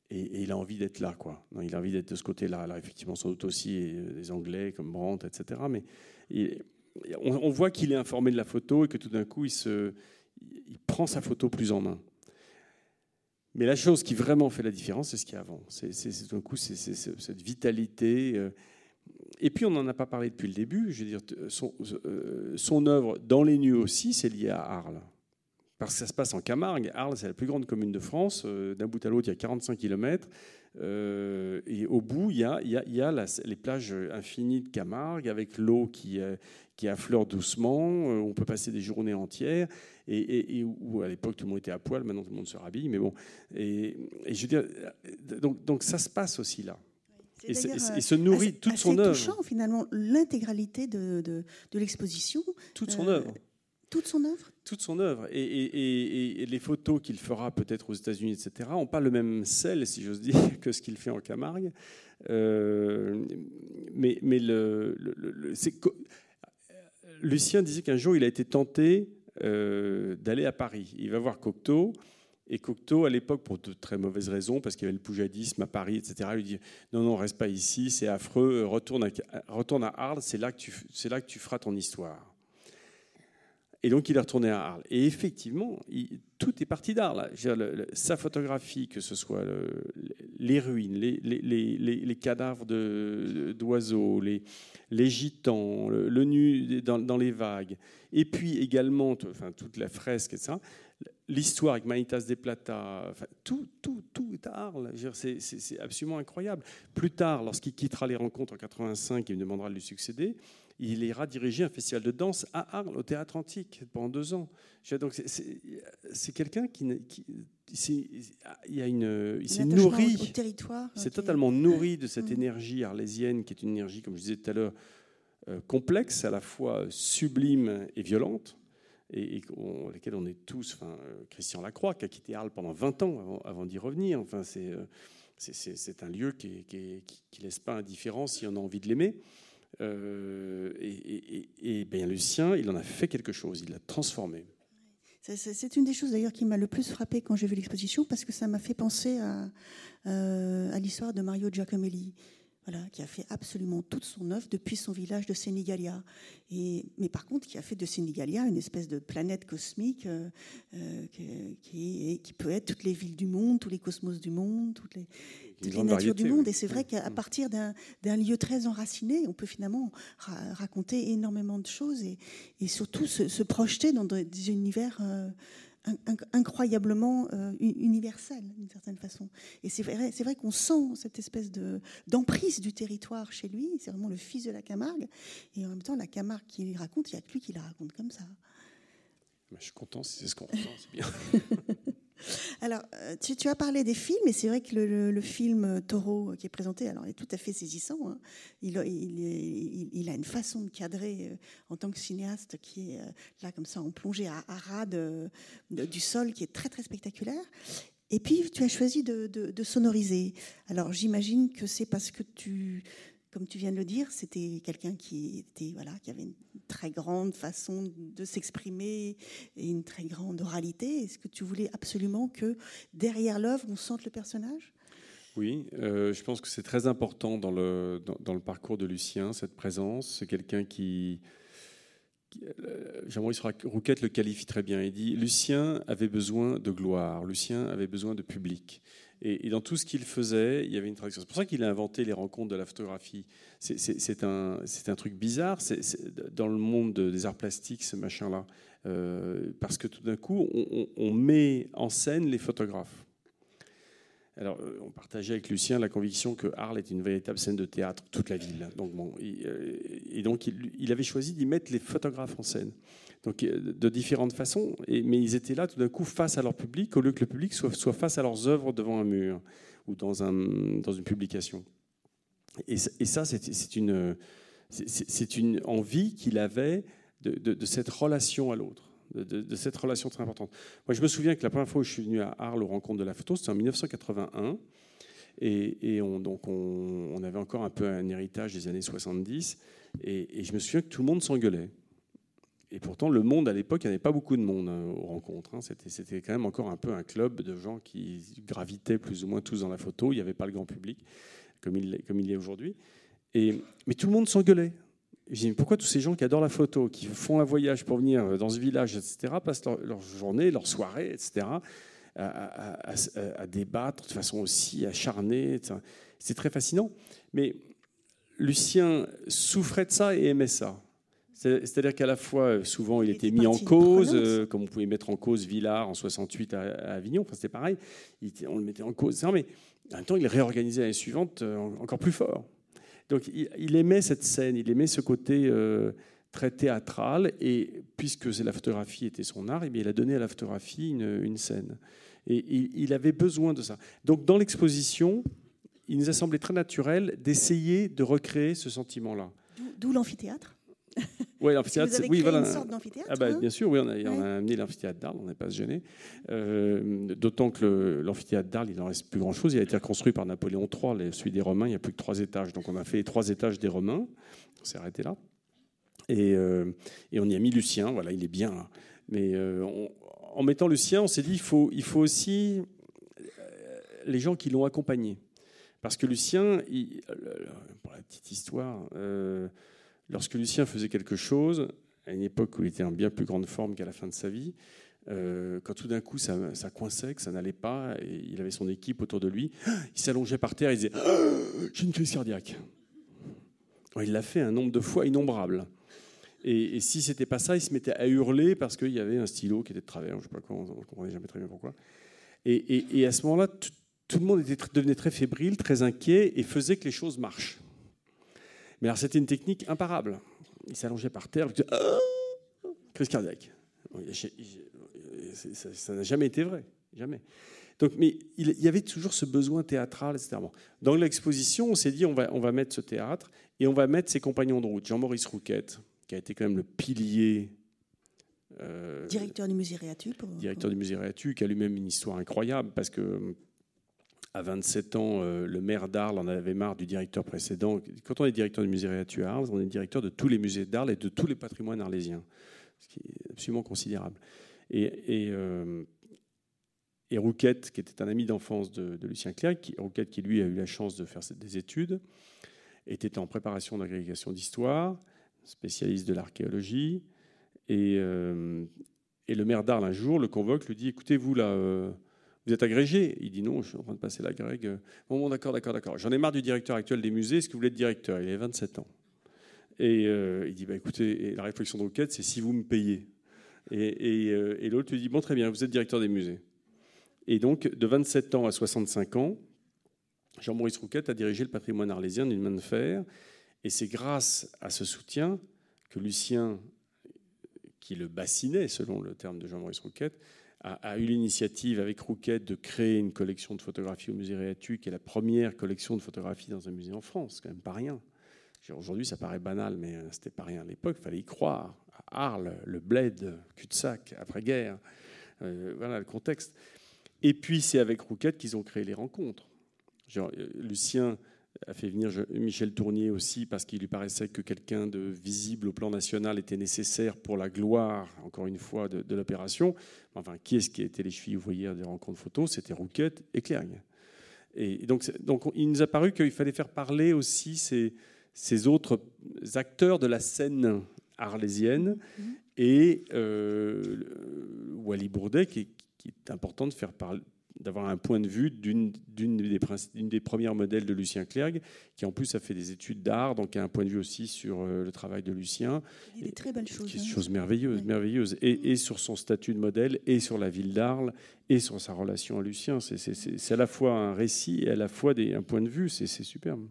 Et, il a envie d'être là, quoi. Il a envie d'être de ce côté-là. Là, effectivement, sans doute aussi euh, des Anglais comme Brandt, etc. Mais on, voit qu'il est informé de la photo et que tout d'un coup, il, prend sa photo plus en main. Mais la chose qui vraiment fait la différence, c'est ce qu'il y a avant. C'est tout d'un coup cette vitalité. Euh, et puis, on n'en a pas parlé depuis le début. Je veux dire, son, euh, son œuvre dans les nues aussi, c'est lié à Arles. Parce que ça se passe en Camargue. Arles, c'est la plus grande commune de France. Euh, d'un bout à l'autre, il y a 45 km. Euh, et au bout, il y a, les plages infinies de Camargue avec l'eau qui, affleure doucement. On peut passer des journées entières. Et, où à l'époque, tout le monde était à poil. Maintenant, tout le monde se rhabille. Mais bon. Et, je veux dire, donc ça se passe aussi là. Et, se nourrit toute son œuvre. Touchant finalement l'intégralité de, de, de l'exposition. Toute son œuvre. Toute son œuvre Toute son œuvre. Et, les photos qu'il fera peut-être aux États-Unis, etc., n'ont pas le même sel, si j'ose dire, [LAUGHS] que ce qu'il fait en Camargue. Euh, mais mais le, Lucien disait qu'un jour, il a été tenté euh, d'aller à Paris. Il va voir Cocteau. Et Cocteau, à l'époque, pour de très mauvaises raisons, parce qu'il y avait le poujadisme à Paris, etc., lui dit Non, non, reste pas ici, c'est affreux, retourne à, retourne à Arles, c'est là, que tu, là que tu feras ton histoire. Et donc, il est retourné à Arles. Et effectivement, tout est parti d'Arles. Sa photographie, que ce soit les ruines, les, cadavres d'oiseaux, les, gitans, le, nu dans, les vagues, et puis également enfin, toute la fresque, etc. L'histoire avec Manitas de Plata, enfin, tout, tout, tout Arles. C'est absolument incroyable. Plus tard, lorsqu'il quittera les rencontres en 85, il me demandera de lui succéder il ira diriger un festival de danse à Arles, au Théâtre Antique, pendant deux ans. Donc c'est quelqu'un qui, il y a une, il s'est nourri, c'est totalement nourri de cette mm. énergie arlésienne, qui est une énergie, comme je disais tout à l'heure, euh, complexe, à la fois sublime et violente, et, et on, on est tous. Enfin, euh, Christian Lacroix, qui a quitté Arles pendant 20 ans avant, d'y revenir. Enfin, c'est euh, c'est un lieu qui ne laisse pas indifférent si on a envie de l'aimer. Euh, et, et, bien le sien, il en a fait quelque chose, il l'a transformé. C'est une des choses d'ailleurs qui m'a le plus frappé quand j'ai vu l'exposition parce que ça m'a fait penser à, à l'histoire de Mario Giacomelli voilà, qui a fait absolument toute son œuvre depuis son village de Sénégalia. Et, mais par contre, qui a fait de Sénégalia une espèce de planète cosmique euh, euh, qui, qui, peut être toutes les villes du monde, tous les cosmos du monde, toutes les, toutes les natures du monde. Et c'est vrai qu'à partir d'un lieu très enraciné, on peut finalement raconter énormément de choses et, et surtout se, projeter dans des univers. Euh, incroyablement euh, universel d'une certaine façon. Et c'est vrai, c'est vrai qu'on sent cette espèce de d'emprise du territoire chez lui. C'est vraiment le fils de la Camargue. Et en même temps, la Camargue qui raconte, il n'y a que lui qui la raconte comme ça. Je suis content si c'est ce qu'on ressent, c'est bien. [LAUGHS] Alors, euh, tu, as parlé des films, et c'est vrai que le, film euh, Taureau euh, qui est présenté, alors, est tout à fait saisissant. Hein. Il, a une façon de cadrer en tant que cinéaste qui est là, comme ça, en plongée à, ras du sol, qui est très, très spectaculaire. Et puis, tu as choisi de sonoriser. Alors, j'imagine que c'est parce que tu comme tu viens de le dire, c'était quelqu'un qui avait une très grande façon de s'exprimer et une très grande oralité. Est-ce que tu voulais absolument que derrière l'œuvre, on sente le personnage? Oui, euh, je pense que c'est très important dans le, dans, le parcours de Lucien, cette présence. C'est quelqu'un qui, euh, Jean-Maurice Rouquette le qualifie très bien. Il dit Lucien avait besoin de gloire, Lucien avait besoin de public. Et, dans tout ce qu'il faisait, il y avait une traduction. C'est pour ça qu'il a inventé les rencontres de la photographie. C'est un, un, truc bizarre c'est dans le monde des arts plastiques, ce machin-là. Euh, parce que tout d'un coup, on, met en scène les photographes. Alors, euh, on partageait avec Lucien la conviction que Arles est une véritable scène de théâtre, toute la ville. Donc, bon, euh, et, donc, il avait choisi d'y mettre les photographes en scène donc euh, de différentes façons. Mais ils étaient là tout d'un coup face à leur public, au lieu que le public soit, face à leurs œuvres devant un mur ou dans, un, dans une publication. Et, ça, c'est une, envie qu'il avait de, cette relation à l'autre. De, cette relation très importante. Moi, je me souviens que la première fois où je suis venu à Arles aux rencontres de la photo, c'était en 1981. Et, on, donc on, on, avait encore un peu un héritage des années 70. Et, et je me souviens que tout le monde s'engueulait et pourtant, le monde à l'époque, il n'y avait pas beaucoup de monde hein, aux rencontres. Hein. C'était quand même encore un peu un club de gens qui gravitaient plus ou moins tous dans la photo. Il n'y avait pas le grand public comme il, comme est aujourd'hui. Mais tout le monde s'engueulait. Je dis, pourquoi tous ces gens qui adorent la photo, qui font un voyage pour venir dans ce village, etc., passent leur, journée, leur soirée, etc., à, débattre de façon aussi acharnée C'est très fascinant. Mais Lucien souffrait de ça et aimait ça. C'est-à-dire qu'à la fois, euh, souvent, il, était mis en cause, euh, comme on pouvait mettre en cause Villard en 68 à, Avignon, enfin, c'était pareil, on le mettait en cause. mais en même temps, il réorganisait l'année suivante euh, encore plus fort. Donc, il, aimait cette scène, il aimait ce côté très théâtral, et puisque la photographie était son art, eh bien, il a donné à la photographie une, scène. Et il, avait besoin de ça. Donc, dans l'exposition, il nous a semblé très naturel d'essayer de recréer ce sentiment-là. D'où l'amphithéâtre? Oui, l'amphithéâtre. Vous avez oui, voilà. une sorte d'amphithéâtre Ah bah, hein bien sûr, oui, on a, on Ouais. a amené l'amphithéâtre d'Arles, on n'est pas se gêner. Euh, D'autant que l'amphithéâtre d'Arles, il n'en reste plus grand-chose. Il a été reconstruit par Napoléon III, celui des Romains. Il n'y a plus que trois étages. Donc on a fait les trois étages des Romains. On s'est arrêté là. Et, euh, et on y a mis Lucien. Voilà, il est bien là. Mais euh, on- en mettant Lucien, on s'est dit il faut, il faut aussi les gens qui l'ont accompagné. Parce que Lucien, il- pour la petite histoire, lorsque Lucien faisait quelque chose, à une époque où il était en bien plus grande forme qu'à la fin de sa vie, euh, quand tout d'un coup ça, ça coinçait, que ça n'allait pas, et il avait son équipe autour de lui, il s'allongeait par terre, il disait J'ai une crise cardiaque. Il l'a fait un nombre de fois innombrable. Et, et si c'était pas ça, il se mettait à hurler parce qu'il y avait un stylo qui était de travers, je sais pas quoi, on ne comprenait jamais très bien pourquoi. Et, et- et à ce moment-là, tout, le monde devenait très fébrile, très inquiet et faisait que les choses marchent. Mais alors c'était une technique imparable. Il s'allongeait par terre, disait, Ah crise cardiaque. Ça n'a jamais été vrai, jamais. Donc, mais il y avait toujours ce besoin théâtral, etc. Dans l'exposition, on s'est dit on va, on va mettre ce théâtre et on va mettre ses compagnons de route. Jean-Maurice Rouquette, qui a été quand même le pilier. euh, Directeur du musée Réatu. Pour, directeur du musée Réatu, qui a lui-même une histoire incroyable parce que à 27 ans, euh, le maire d'Arles en avait marre du directeur précédent. Quand on est directeur du musée Réatu à Arles, on est directeur de tous les musées d'Arles et de tous les patrimoines arlésiens, ce qui est absolument considérable. Et, euh, et Rouquette, qui était un ami d'enfance de, Lucien Clerc, qui, Rouquette qui lui a eu la chance de faire des études, était en préparation d'agrégation d'histoire, spécialiste de l'archéologie, et, euh, le maire d'Arles, un jour, le convoque, lui dit Écoutez, vous, là, vous êtes agrégé? Il dit Non, je suis en train de passer la grègue. Bon, bon d'accord, d'accord, d'accord. J'en ai marre du directeur actuel des musées. Est-ce que vous voulez être directeur? Il avait 27 ans. Et euh, il dit bah, Écoutez, la réflexion de Rouquette, c'est si vous me payez. Et, et, euh, et l'autre lui dit Bon, très bien, vous êtes directeur des musées. Et donc, de 27 ans à 65 ans, Jean-Maurice Rouquette a dirigé le patrimoine arlésien d'une main de fer. Et c'est grâce à ce soutien que Lucien, qui le bassinait, selon le terme de Jean-Maurice Rouquette, a, eu l'initiative avec Rouquette de créer une collection de photographies au musée Réatu, qui est la première collection de photographies dans un musée en France. Quand même pas rien. Aujourd'hui, ça paraît banal, mais euh, c'était pas rien à l'époque. Il fallait y croire. À Arles, le bled, cul-de-sac, après-guerre. Euh, voilà le contexte. Et puis, c'est avec Rouquette qu'ils ont créé les rencontres. Euh, Lucien a fait venir Michel Tournier aussi parce qu'il lui paraissait que quelqu'un de visible au plan national était nécessaire pour la gloire, encore une fois, de, de l'opération. Enfin, qui est-ce qui était les chevilles ouvrières des rencontres photos? C'était Rouquette et Clergue. Et donc, il nous a paru qu'il fallait faire parler aussi ces, ces autres acteurs de la scène arlésienne Mhm. et euh, Wally Bourdet, qui, qui est important de faire parler d'avoir un point de vue d'une des, premières modèles de Lucien Clergue, qui en plus a fait des études d'art, donc a un point de vue aussi sur euh, le travail de Lucien, Il dit des très belles choses. qui est hein. une chose merveilleuse, Oui. merveilleuse, et, et sur son statut de modèle, et sur la ville d'Arles, et sur sa relation à Lucien. C'est- à la fois un récit et à la fois des, un point de vue, c'est superbe.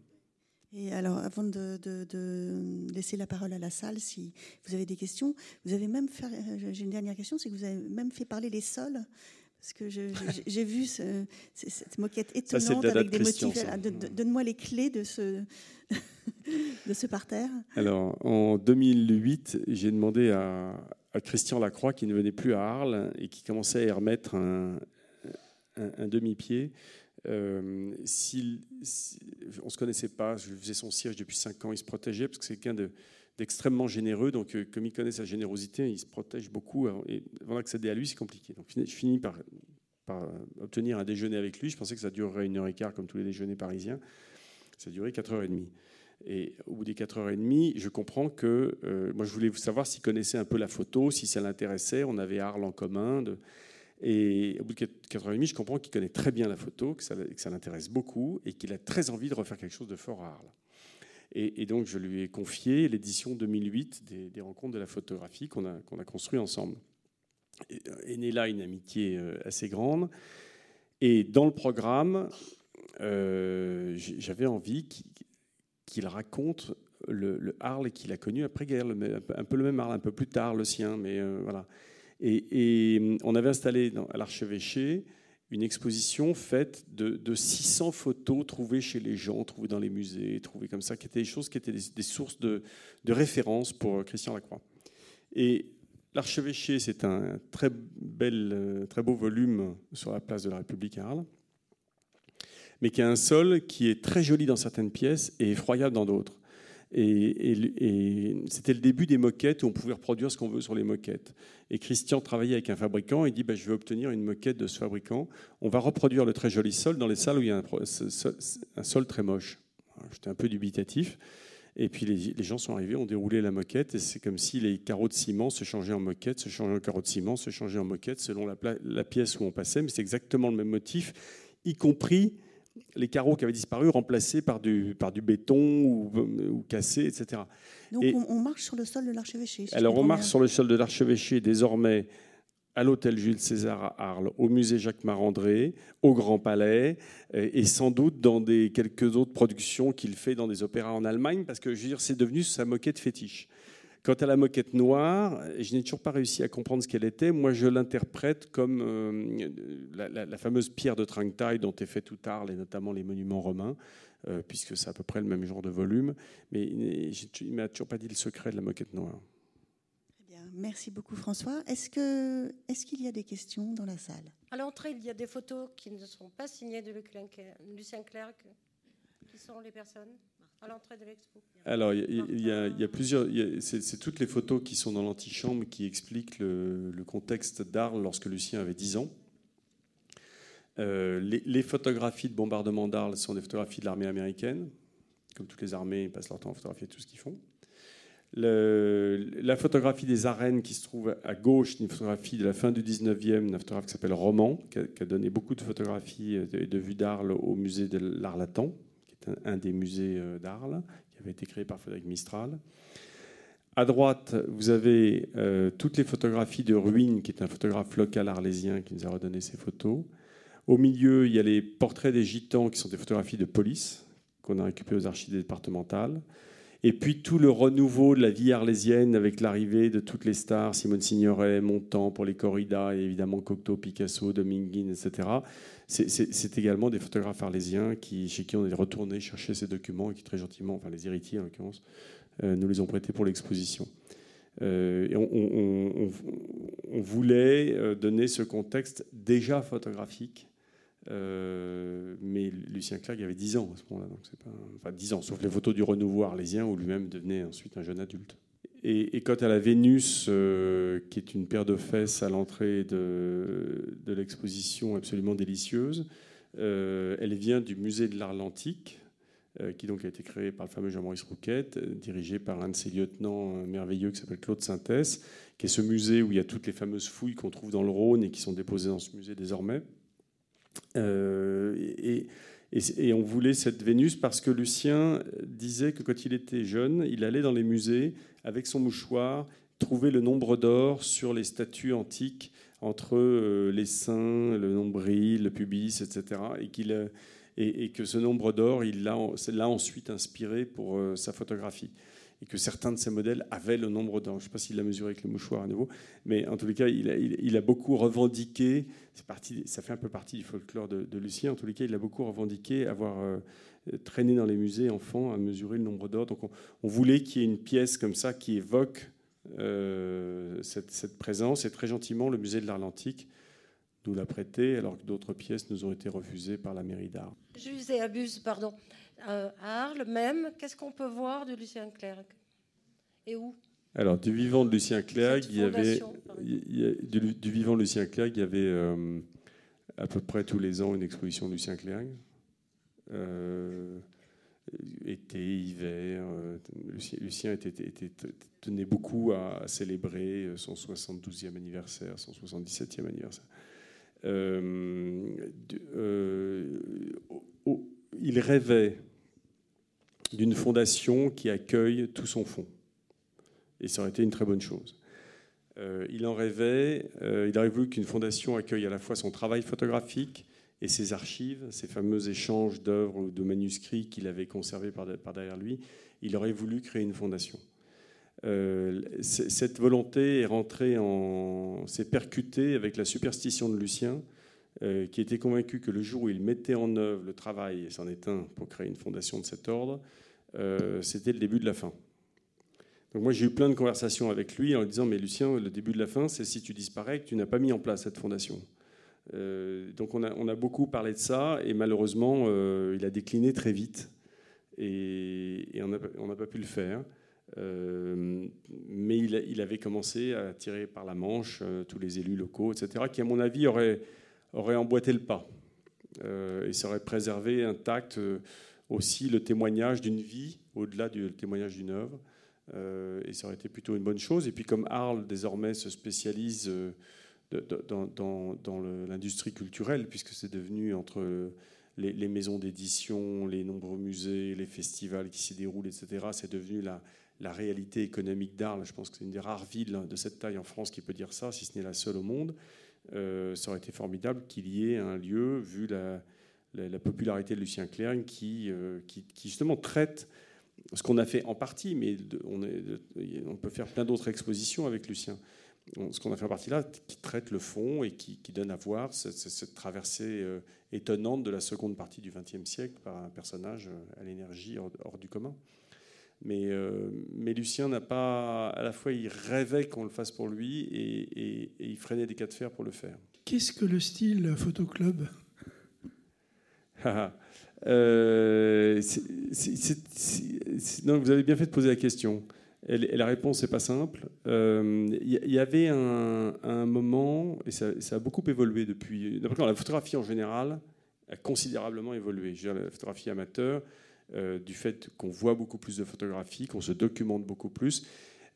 Et alors, avant de, de- de laisser la parole à la salle, si vous avez des questions, vous avez même fait. euh, J'ai une dernière question, c'est que vous avez même fait parler les sols. Parce que j'ai vu ce- ce- cette moquette étonnante avec de des motifs. ça. De- de- Donne-moi les clés de ce, [LAUGHS] de ce parterre. Alors, en 2008, j'ai demandé à, à Christian Lacroix, qui ne venait plus à Arles et qui commençait à y remettre un, un- un demi-pied, euh, si- on ne se connaissait pas, je faisais son siège depuis 5 ans, il se protégeait parce que c'est quelqu'un de- d'extrêmement généreux, donc euh, comme il connaît sa générosité, il se protège beaucoup, avant- et avant d'accéder à lui, c'est compliqué. Donc je finis par, obtenir un déjeuner avec lui, je pensais que ça durerait une heure et quart comme tous les déjeuners parisiens, ça a duré 4h30. Et au bout des 4h30, je comprends que euh, moi je voulais savoir s'il connaissait un peu la photo, si ça l'intéressait, on avait Arles en commun. et au bout de 4h30, je comprends qu'il connaît très bien la photo, que ça, que ça l'intéresse beaucoup et qu'il a très envie de refaire quelque chose de fort à Arles. Et, donc je lui ai confié l'édition 2008 des, rencontres de la photographie qu'on a, qu'on a construit ensemble. Et, euh, est née là une amitié euh, assez grande. Et dans le programme, euh, j'avais envie qu'il raconte le, le Arles qu'il a connu après-guerre, un peu le même Arles, un peu plus tard le sien, mais voilà. Et, et on avait installé à l'archevêché une exposition faite de, 600 photos trouvées chez les gens, trouvées dans les musées, trouvées comme ça, qui étaient des choses qui étaient des, sources de, référence pour Christian Lacroix. Et l'archevêché, c'est un très, bel, très beau volume sur la place de la République à Arles, mais qui a un sol qui est très joli dans certaines pièces et effroyable dans d'autres. Et, c'était le début des moquettes où on pouvait reproduire ce qu'on veut sur les moquettes. Et Christian travaillait avec un fabricant et dit bah, Je vais obtenir une moquette de ce fabricant. On va reproduire le très joli sol dans les salles où il y a un, sol très moche. J'étais un peu dubitatif. Et puis les, gens sont arrivés, ont déroulé la moquette, et c'est comme si les carreaux de ciment se changeaient en moquette, se changeaient en carreaux de ciment, se changeaient en moquette selon la pièce où on passait, mais c'est exactement le même motif, y compris les carreaux qui avaient disparu remplacés par du, par du béton ou, ou cassés, etc. Donc on, marche sur le sol de l'archevêché. alors on marche sur le sol de l'archevêché désormais à l'hôtel Jules César à Arles, au musée Jacques Marandré, au Grand Palais, et sans doute dans des, quelques autres productions qu'il fait dans des opéras en Allemagne, parce que je veux dire, c'est devenu sa moquette fétiche. Quant à la moquette noire, je n'ai toujours pas réussi à comprendre ce qu'elle était. Moi, je l'interprète comme euh, la, fameuse pierre de Trangtaille dont est fait tout Arles, et notamment les monuments romains, euh, puisque c'est à peu près le même genre de volume. Mais il ne m'a toujours pas dit le secret de la moquette noire. Très bien. Merci beaucoup, François. Est-ce qu'il est qu'il y a des questions dans la salle? À l'entrée, il y a des photos qui ne sont pas signées de Lucien Clerc. Qui sont les personnes? À l'entrée de l'expo Alors, il y, a plusieurs. C'est toutes les photos qui sont dans l'antichambre qui expliquent le, contexte d'Arles lorsque Lucien avait 10 ans. Euh, les, photographies de bombardement d'Arles sont des photographies de l'armée américaine. Comme toutes les armées, ils passent leur temps à photographier tout ce qu'ils font. la photographie des arènes qui se trouve à gauche, une photographie de la fin du 19e, un photographe qui s'appelle Roman, qui a, qui a, donné beaucoup de photographies et de, de vues d'Arles au musée de l'Arlatan un, des musées euh, d'Arles, qui avait été créé par Frédéric Mistral. À droite, vous avez euh, toutes les photographies de Ruine, qui est un photographe local arlésien qui nous a redonné ces photos. Au milieu, il y a les portraits des gitans, qui sont des photographies de police, qu'on a récupérées aux archives départementales. Et puis tout le renouveau de la vie arlésienne avec l'arrivée de toutes les stars, Simone Signoret, Montand pour les corridas, et évidemment Cocteau, Picasso, Dominguin, etc. C'est également des photographes arlésiens qui, chez qui on est retourné chercher ces documents et qui très gentiment, enfin les héritiers en l'occurrence, euh, nous les ont prêtés pour l'exposition. Euh, on, voulait euh, donner ce contexte déjà photographique euh, mais Lucien Clerc avait 10 ans à ce moment-là, donc c'est pas, enfin 10 ans, sauf les photos du renouveau arlésien où lui-même devenait ensuite un jeune adulte. Et, quant à la Vénus, euh, qui est une paire de fesses à l'entrée de, l'exposition absolument délicieuse, euh, elle vient du musée de l'art antique, qui donc a été créé par le fameux Jean-Maurice Rouquette, dirigé par un de ses lieutenants merveilleux qui s'appelle Claude Sintès, qui est ce musée où il y a toutes les fameuses fouilles qu'on trouve dans le Rhône et qui sont déposées dans ce musée désormais. Euh, et, on voulait cette Vénus parce que Lucien disait que quand il était jeune, il allait dans les musées avec son mouchoir trouver le nombre d'or sur les statues antiques entre euh, les seins, le nombril, le pubis, etc. Et, qu'il, et, que ce nombre d'or, il l'a, ensuite inspiré pour euh, sa photographie et que certains de ces modèles avaient le nombre d'or. Je ne sais pas s'il l'a mesuré avec le mouchoir à nouveau, mais en tous les cas, il a, beaucoup revendiqué, parti, ça fait un peu partie du folklore de, Lucien, en tous les cas, il a beaucoup revendiqué avoir euh, traîné dans les musées enfant à mesurer le nombre d'or. Donc on, voulait qu'il y ait une pièce comme ça qui évoque euh, cette, présence, et très gentiment, le musée de l'art antique nous l'a prêté, alors que d'autres pièces nous ont été refusées par la mairie d'art. J'use et abuse, pardon. Euh, à Arles même, qu'est-ce qu'on peut voir de Lucien Clerc Et où alors, du vivant de Lucien Clerc, il y avait, du, vivant de Lucien Clerc, il y avait euh, à peu près tous les ans une exposition de Lucien Clerc. Euh, été, hiver. Lucien, était, tenait beaucoup à, célébrer son 72e anniversaire, son 77e anniversaire. il rêvait d'une fondation qui accueille tout son fonds. Et ça aurait été une très bonne chose. Euh, il en rêvait, euh, il aurait voulu qu'une fondation accueille à la fois son travail photographique et ses archives, ses fameux échanges d'œuvres ou de manuscrits qu'il avait conservés par, derrière lui. Il aurait voulu créer une fondation. Euh, cette volonté est rentrée en. s'est percutée avec la superstition de Lucien, euh, qui était convaincu que le jour où il mettait en œuvre le travail, et c'en est un pour créer une fondation de cet ordre, euh, c'était le début de la fin. Donc moi j'ai eu plein de conversations avec lui en lui disant mais Lucien, le début de la fin, c'est si tu disparais que tu n'as pas mis en place cette fondation. Euh, donc on a, on a, beaucoup parlé de ça et malheureusement il a décliné très vite et, on n'a pas pu le faire. Mais il, avait commencé à tirer par la manche tous les élus locaux, etc., qui, à mon avis, auraient, auraient emboîté le pas. Euh, et ça aurait préservé intact aussi le témoignage d'une vie, au-delà du témoignage d'une œuvre. et ça aurait été plutôt une bonne chose. Et puis, comme Arles, désormais, se spécialise dans, dans l'industrie culturelle, puisque c'est devenu entre les, maisons d'édition, les nombreux musées, les festivals qui s'y déroulent, etc., c'est devenu la réalité économique d'Arles. Je pense que c'est une des rares villes de cette taille en France qui peut dire ça, si ce n'est la seule au monde. Euh, ça aurait été formidable qu'il y ait un lieu, vu la, popularité de Lucien Clerc, qui, euh, qui, justement traite ce qu'on a fait en partie, mais on, on, peut faire plein d'autres expositions avec Lucien. Ce qu'on a fait en partie là, qui traite le fond et qui, donne à voir cette, traversée euh, étonnante de la seconde partie du XXe siècle par un personnage à l'énergie hors, du commun. Mais, euh, mais Lucien n'a pas. À la fois, il rêvait qu'on le fasse pour lui et, il freinait des cas de fer pour le faire. Qu'est-ce que le style photoclub? [LAUGHS] Euh, vous avez bien fait de poser la question. Et, la réponse n'est pas simple. Il euh, y, avait un, un moment, et ça, ça, a beaucoup évolué depuis. D'abord, la photographie en général a considérablement évolué. Je veux dire, la photographie amateur, du fait qu'on voit beaucoup plus de photographies, qu'on se documente beaucoup plus.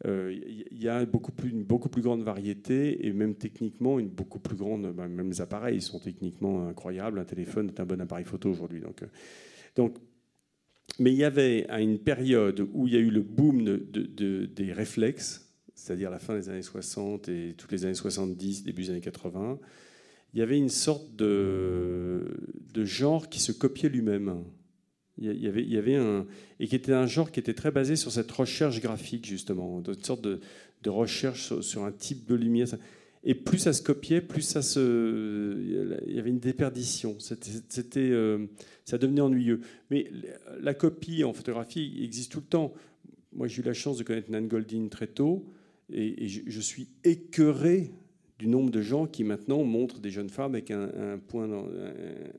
Il euh, y a beaucoup plus, une beaucoup plus grande variété et même techniquement une beaucoup plus grande. Bah, même les appareils sont techniquement incroyables. Un téléphone est un bon appareil photo aujourd'hui. Donc, euh, donc, mais il y avait à une période où il y a eu le boom de, des réflexes, c'est-à-dire la fin des années 60 et toutes les années 70, début des années 80, il y avait une sorte de genre qui se copiait lui-même. Il y, avait, un. Et qui était un genre qui était très basé sur cette recherche graphique, justement, une sorte de, de recherche sur, un type de lumière. Et plus ça se copiait, plus ça se. Il y avait une déperdition. C'était, euh, ça devenait ennuyeux. Mais la copie en photographie existe tout le temps. Moi, j'ai eu la chance de connaître Nan Goldin très tôt, et, je, suis écœuré du nombre de gens qui maintenant montrent des jeunes femmes avec un, un point, un,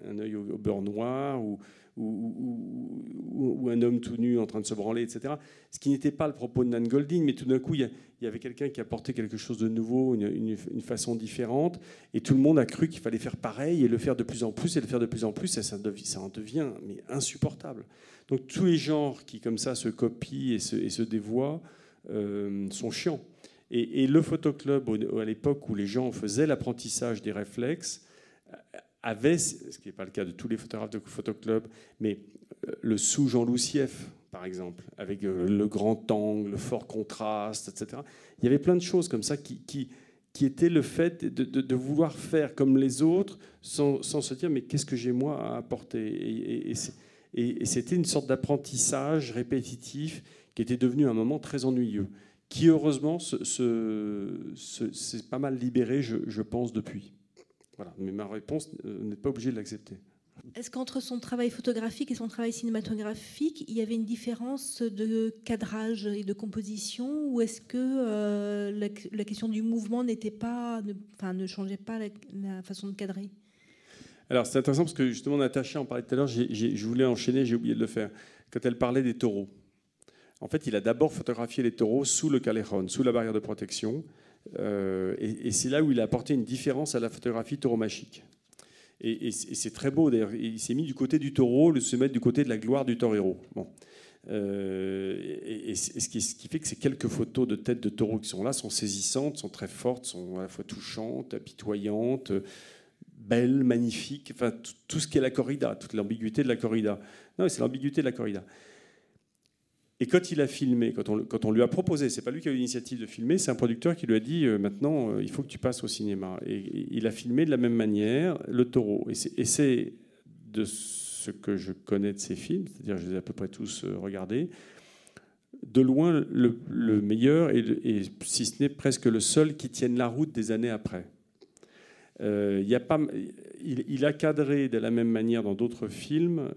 un œil au beurre noir ou ou, un homme tout nu en train de se branler, etc. Ce qui n'était pas le propos de Nan Goldin, mais tout d'un coup, il y, avait quelqu'un qui apportait quelque chose de nouveau, une, façon différente, et tout le monde a cru qu'il fallait faire pareil et le faire de plus en plus et le faire de plus en plus, et ça, en devient mais insupportable. Donc tous les genres qui comme ça se copient et se, et se dévoient euh, sont chiants. Et, et le photoclub, à l'époque où les gens faisaient l'apprentissage des réflexes, avait, ce qui n'est pas le cas de tous les photographes de photoclub, mais euh, le sous Jean Loussieff, par exemple, avec euh, le grand angle, le fort contraste, etc. Il y avait plein de choses comme ça qui, qui, qui étaient le fait de, de, vouloir faire comme les autres sans, sans se dire mais qu'est-ce que j'ai moi à apporter? Et, et, c'était une sorte d'apprentissage répétitif qui était devenu un moment très ennuyeux, qui heureusement s'est se, pas mal libéré, je pense, depuis. Voilà. Mais ma réponse euh, n'est pas obligée de l'accepter. Est-ce qu'entre son travail photographique et son travail cinématographique, il y avait une différence de cadrage et de composition Ou est-ce que euh, la, question du mouvement n'était pas, ne, enfin, ne changeait pas la, façon de cadrer? Alors c'est intéressant parce que justement Natacha en parlait tout à l'heure, je voulais enchaîner, j'ai oublié de le faire. Quand elle parlait des taureaux, en fait il a d'abord photographié les taureaux sous le calejón, sous la barrière de protection. Euh, et, c'est là où il a apporté une différence à la photographie tauromachique. Et, et c'est très beau d'ailleurs. Il s'est mis du côté du taureau, le se mettre du côté de la gloire du torero. Bon. Euh, et, ce, qui, fait que ces quelques photos de tête de taureau qui sont là sont saisissantes, sont très fortes, sont à la fois touchantes, apitoyantes, belles, magnifiques. Enfin, tout, tout ce qui est la corrida, toute l'ambiguïté de la corrida. Non, c'est l'ambiguïté de la corrida. Et quand il a filmé, quand on, lui a proposé, c'est pas lui qui a eu l'initiative de filmer, c'est un producteur qui lui a dit euh, maintenant euh, il faut que tu passes au cinéma. Et, il a filmé de la même manière le taureau. Et c'est de ce que je connais de ces films, c'est-à-dire je les ai à peu près tous euh, regardés, de loin le, meilleur et, si ce n'est presque le seul qui tienne la route des années après. Il, a cadré de la même manière dans d'autres films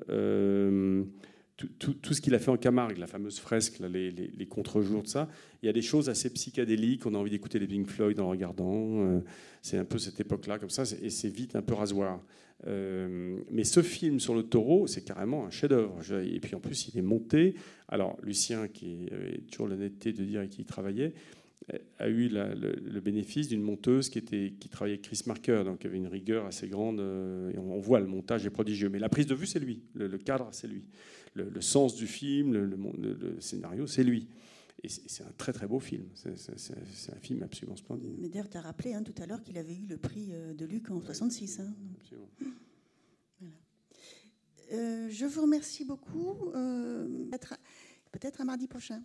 euh, tout, ce qu'il a fait en Camargue, la fameuse fresque, les, les, contre-jours, de ça. Il y a des choses assez psychédéliques, on a envie d'écouter les Pink Floyd en regardant. Euh, c'est un peu cette époque-là, comme ça, et c'est vite un peu rasoir. mais ce film sur le taureau, c'est carrément un chef-d'œuvre. Et puis en plus, il est monté. Alors, Lucien, qui avait toujours l'honnêteté de dire qu'il travaillait, a eu le, bénéfice d'une monteuse qui, était, qui travaillait avec Chris Marker, donc avait une rigueur assez grande. Euh, on, voit le montage est prodigieux. Mais la prise de vue, c'est lui. Le, cadre, c'est lui. Le, sens du film, le, scénario, c'est lui. Et c'est un très très beau film. C'est un film absolument splendide. Mais d'ailleurs, tu as rappelé hein, tout à l'heure qu'il avait eu le prix euh, de Luc en 66. Hein, euh, je vous remercie beaucoup. Peut-être à mardi prochain.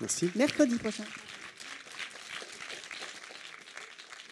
Merci. Mercredi prochain.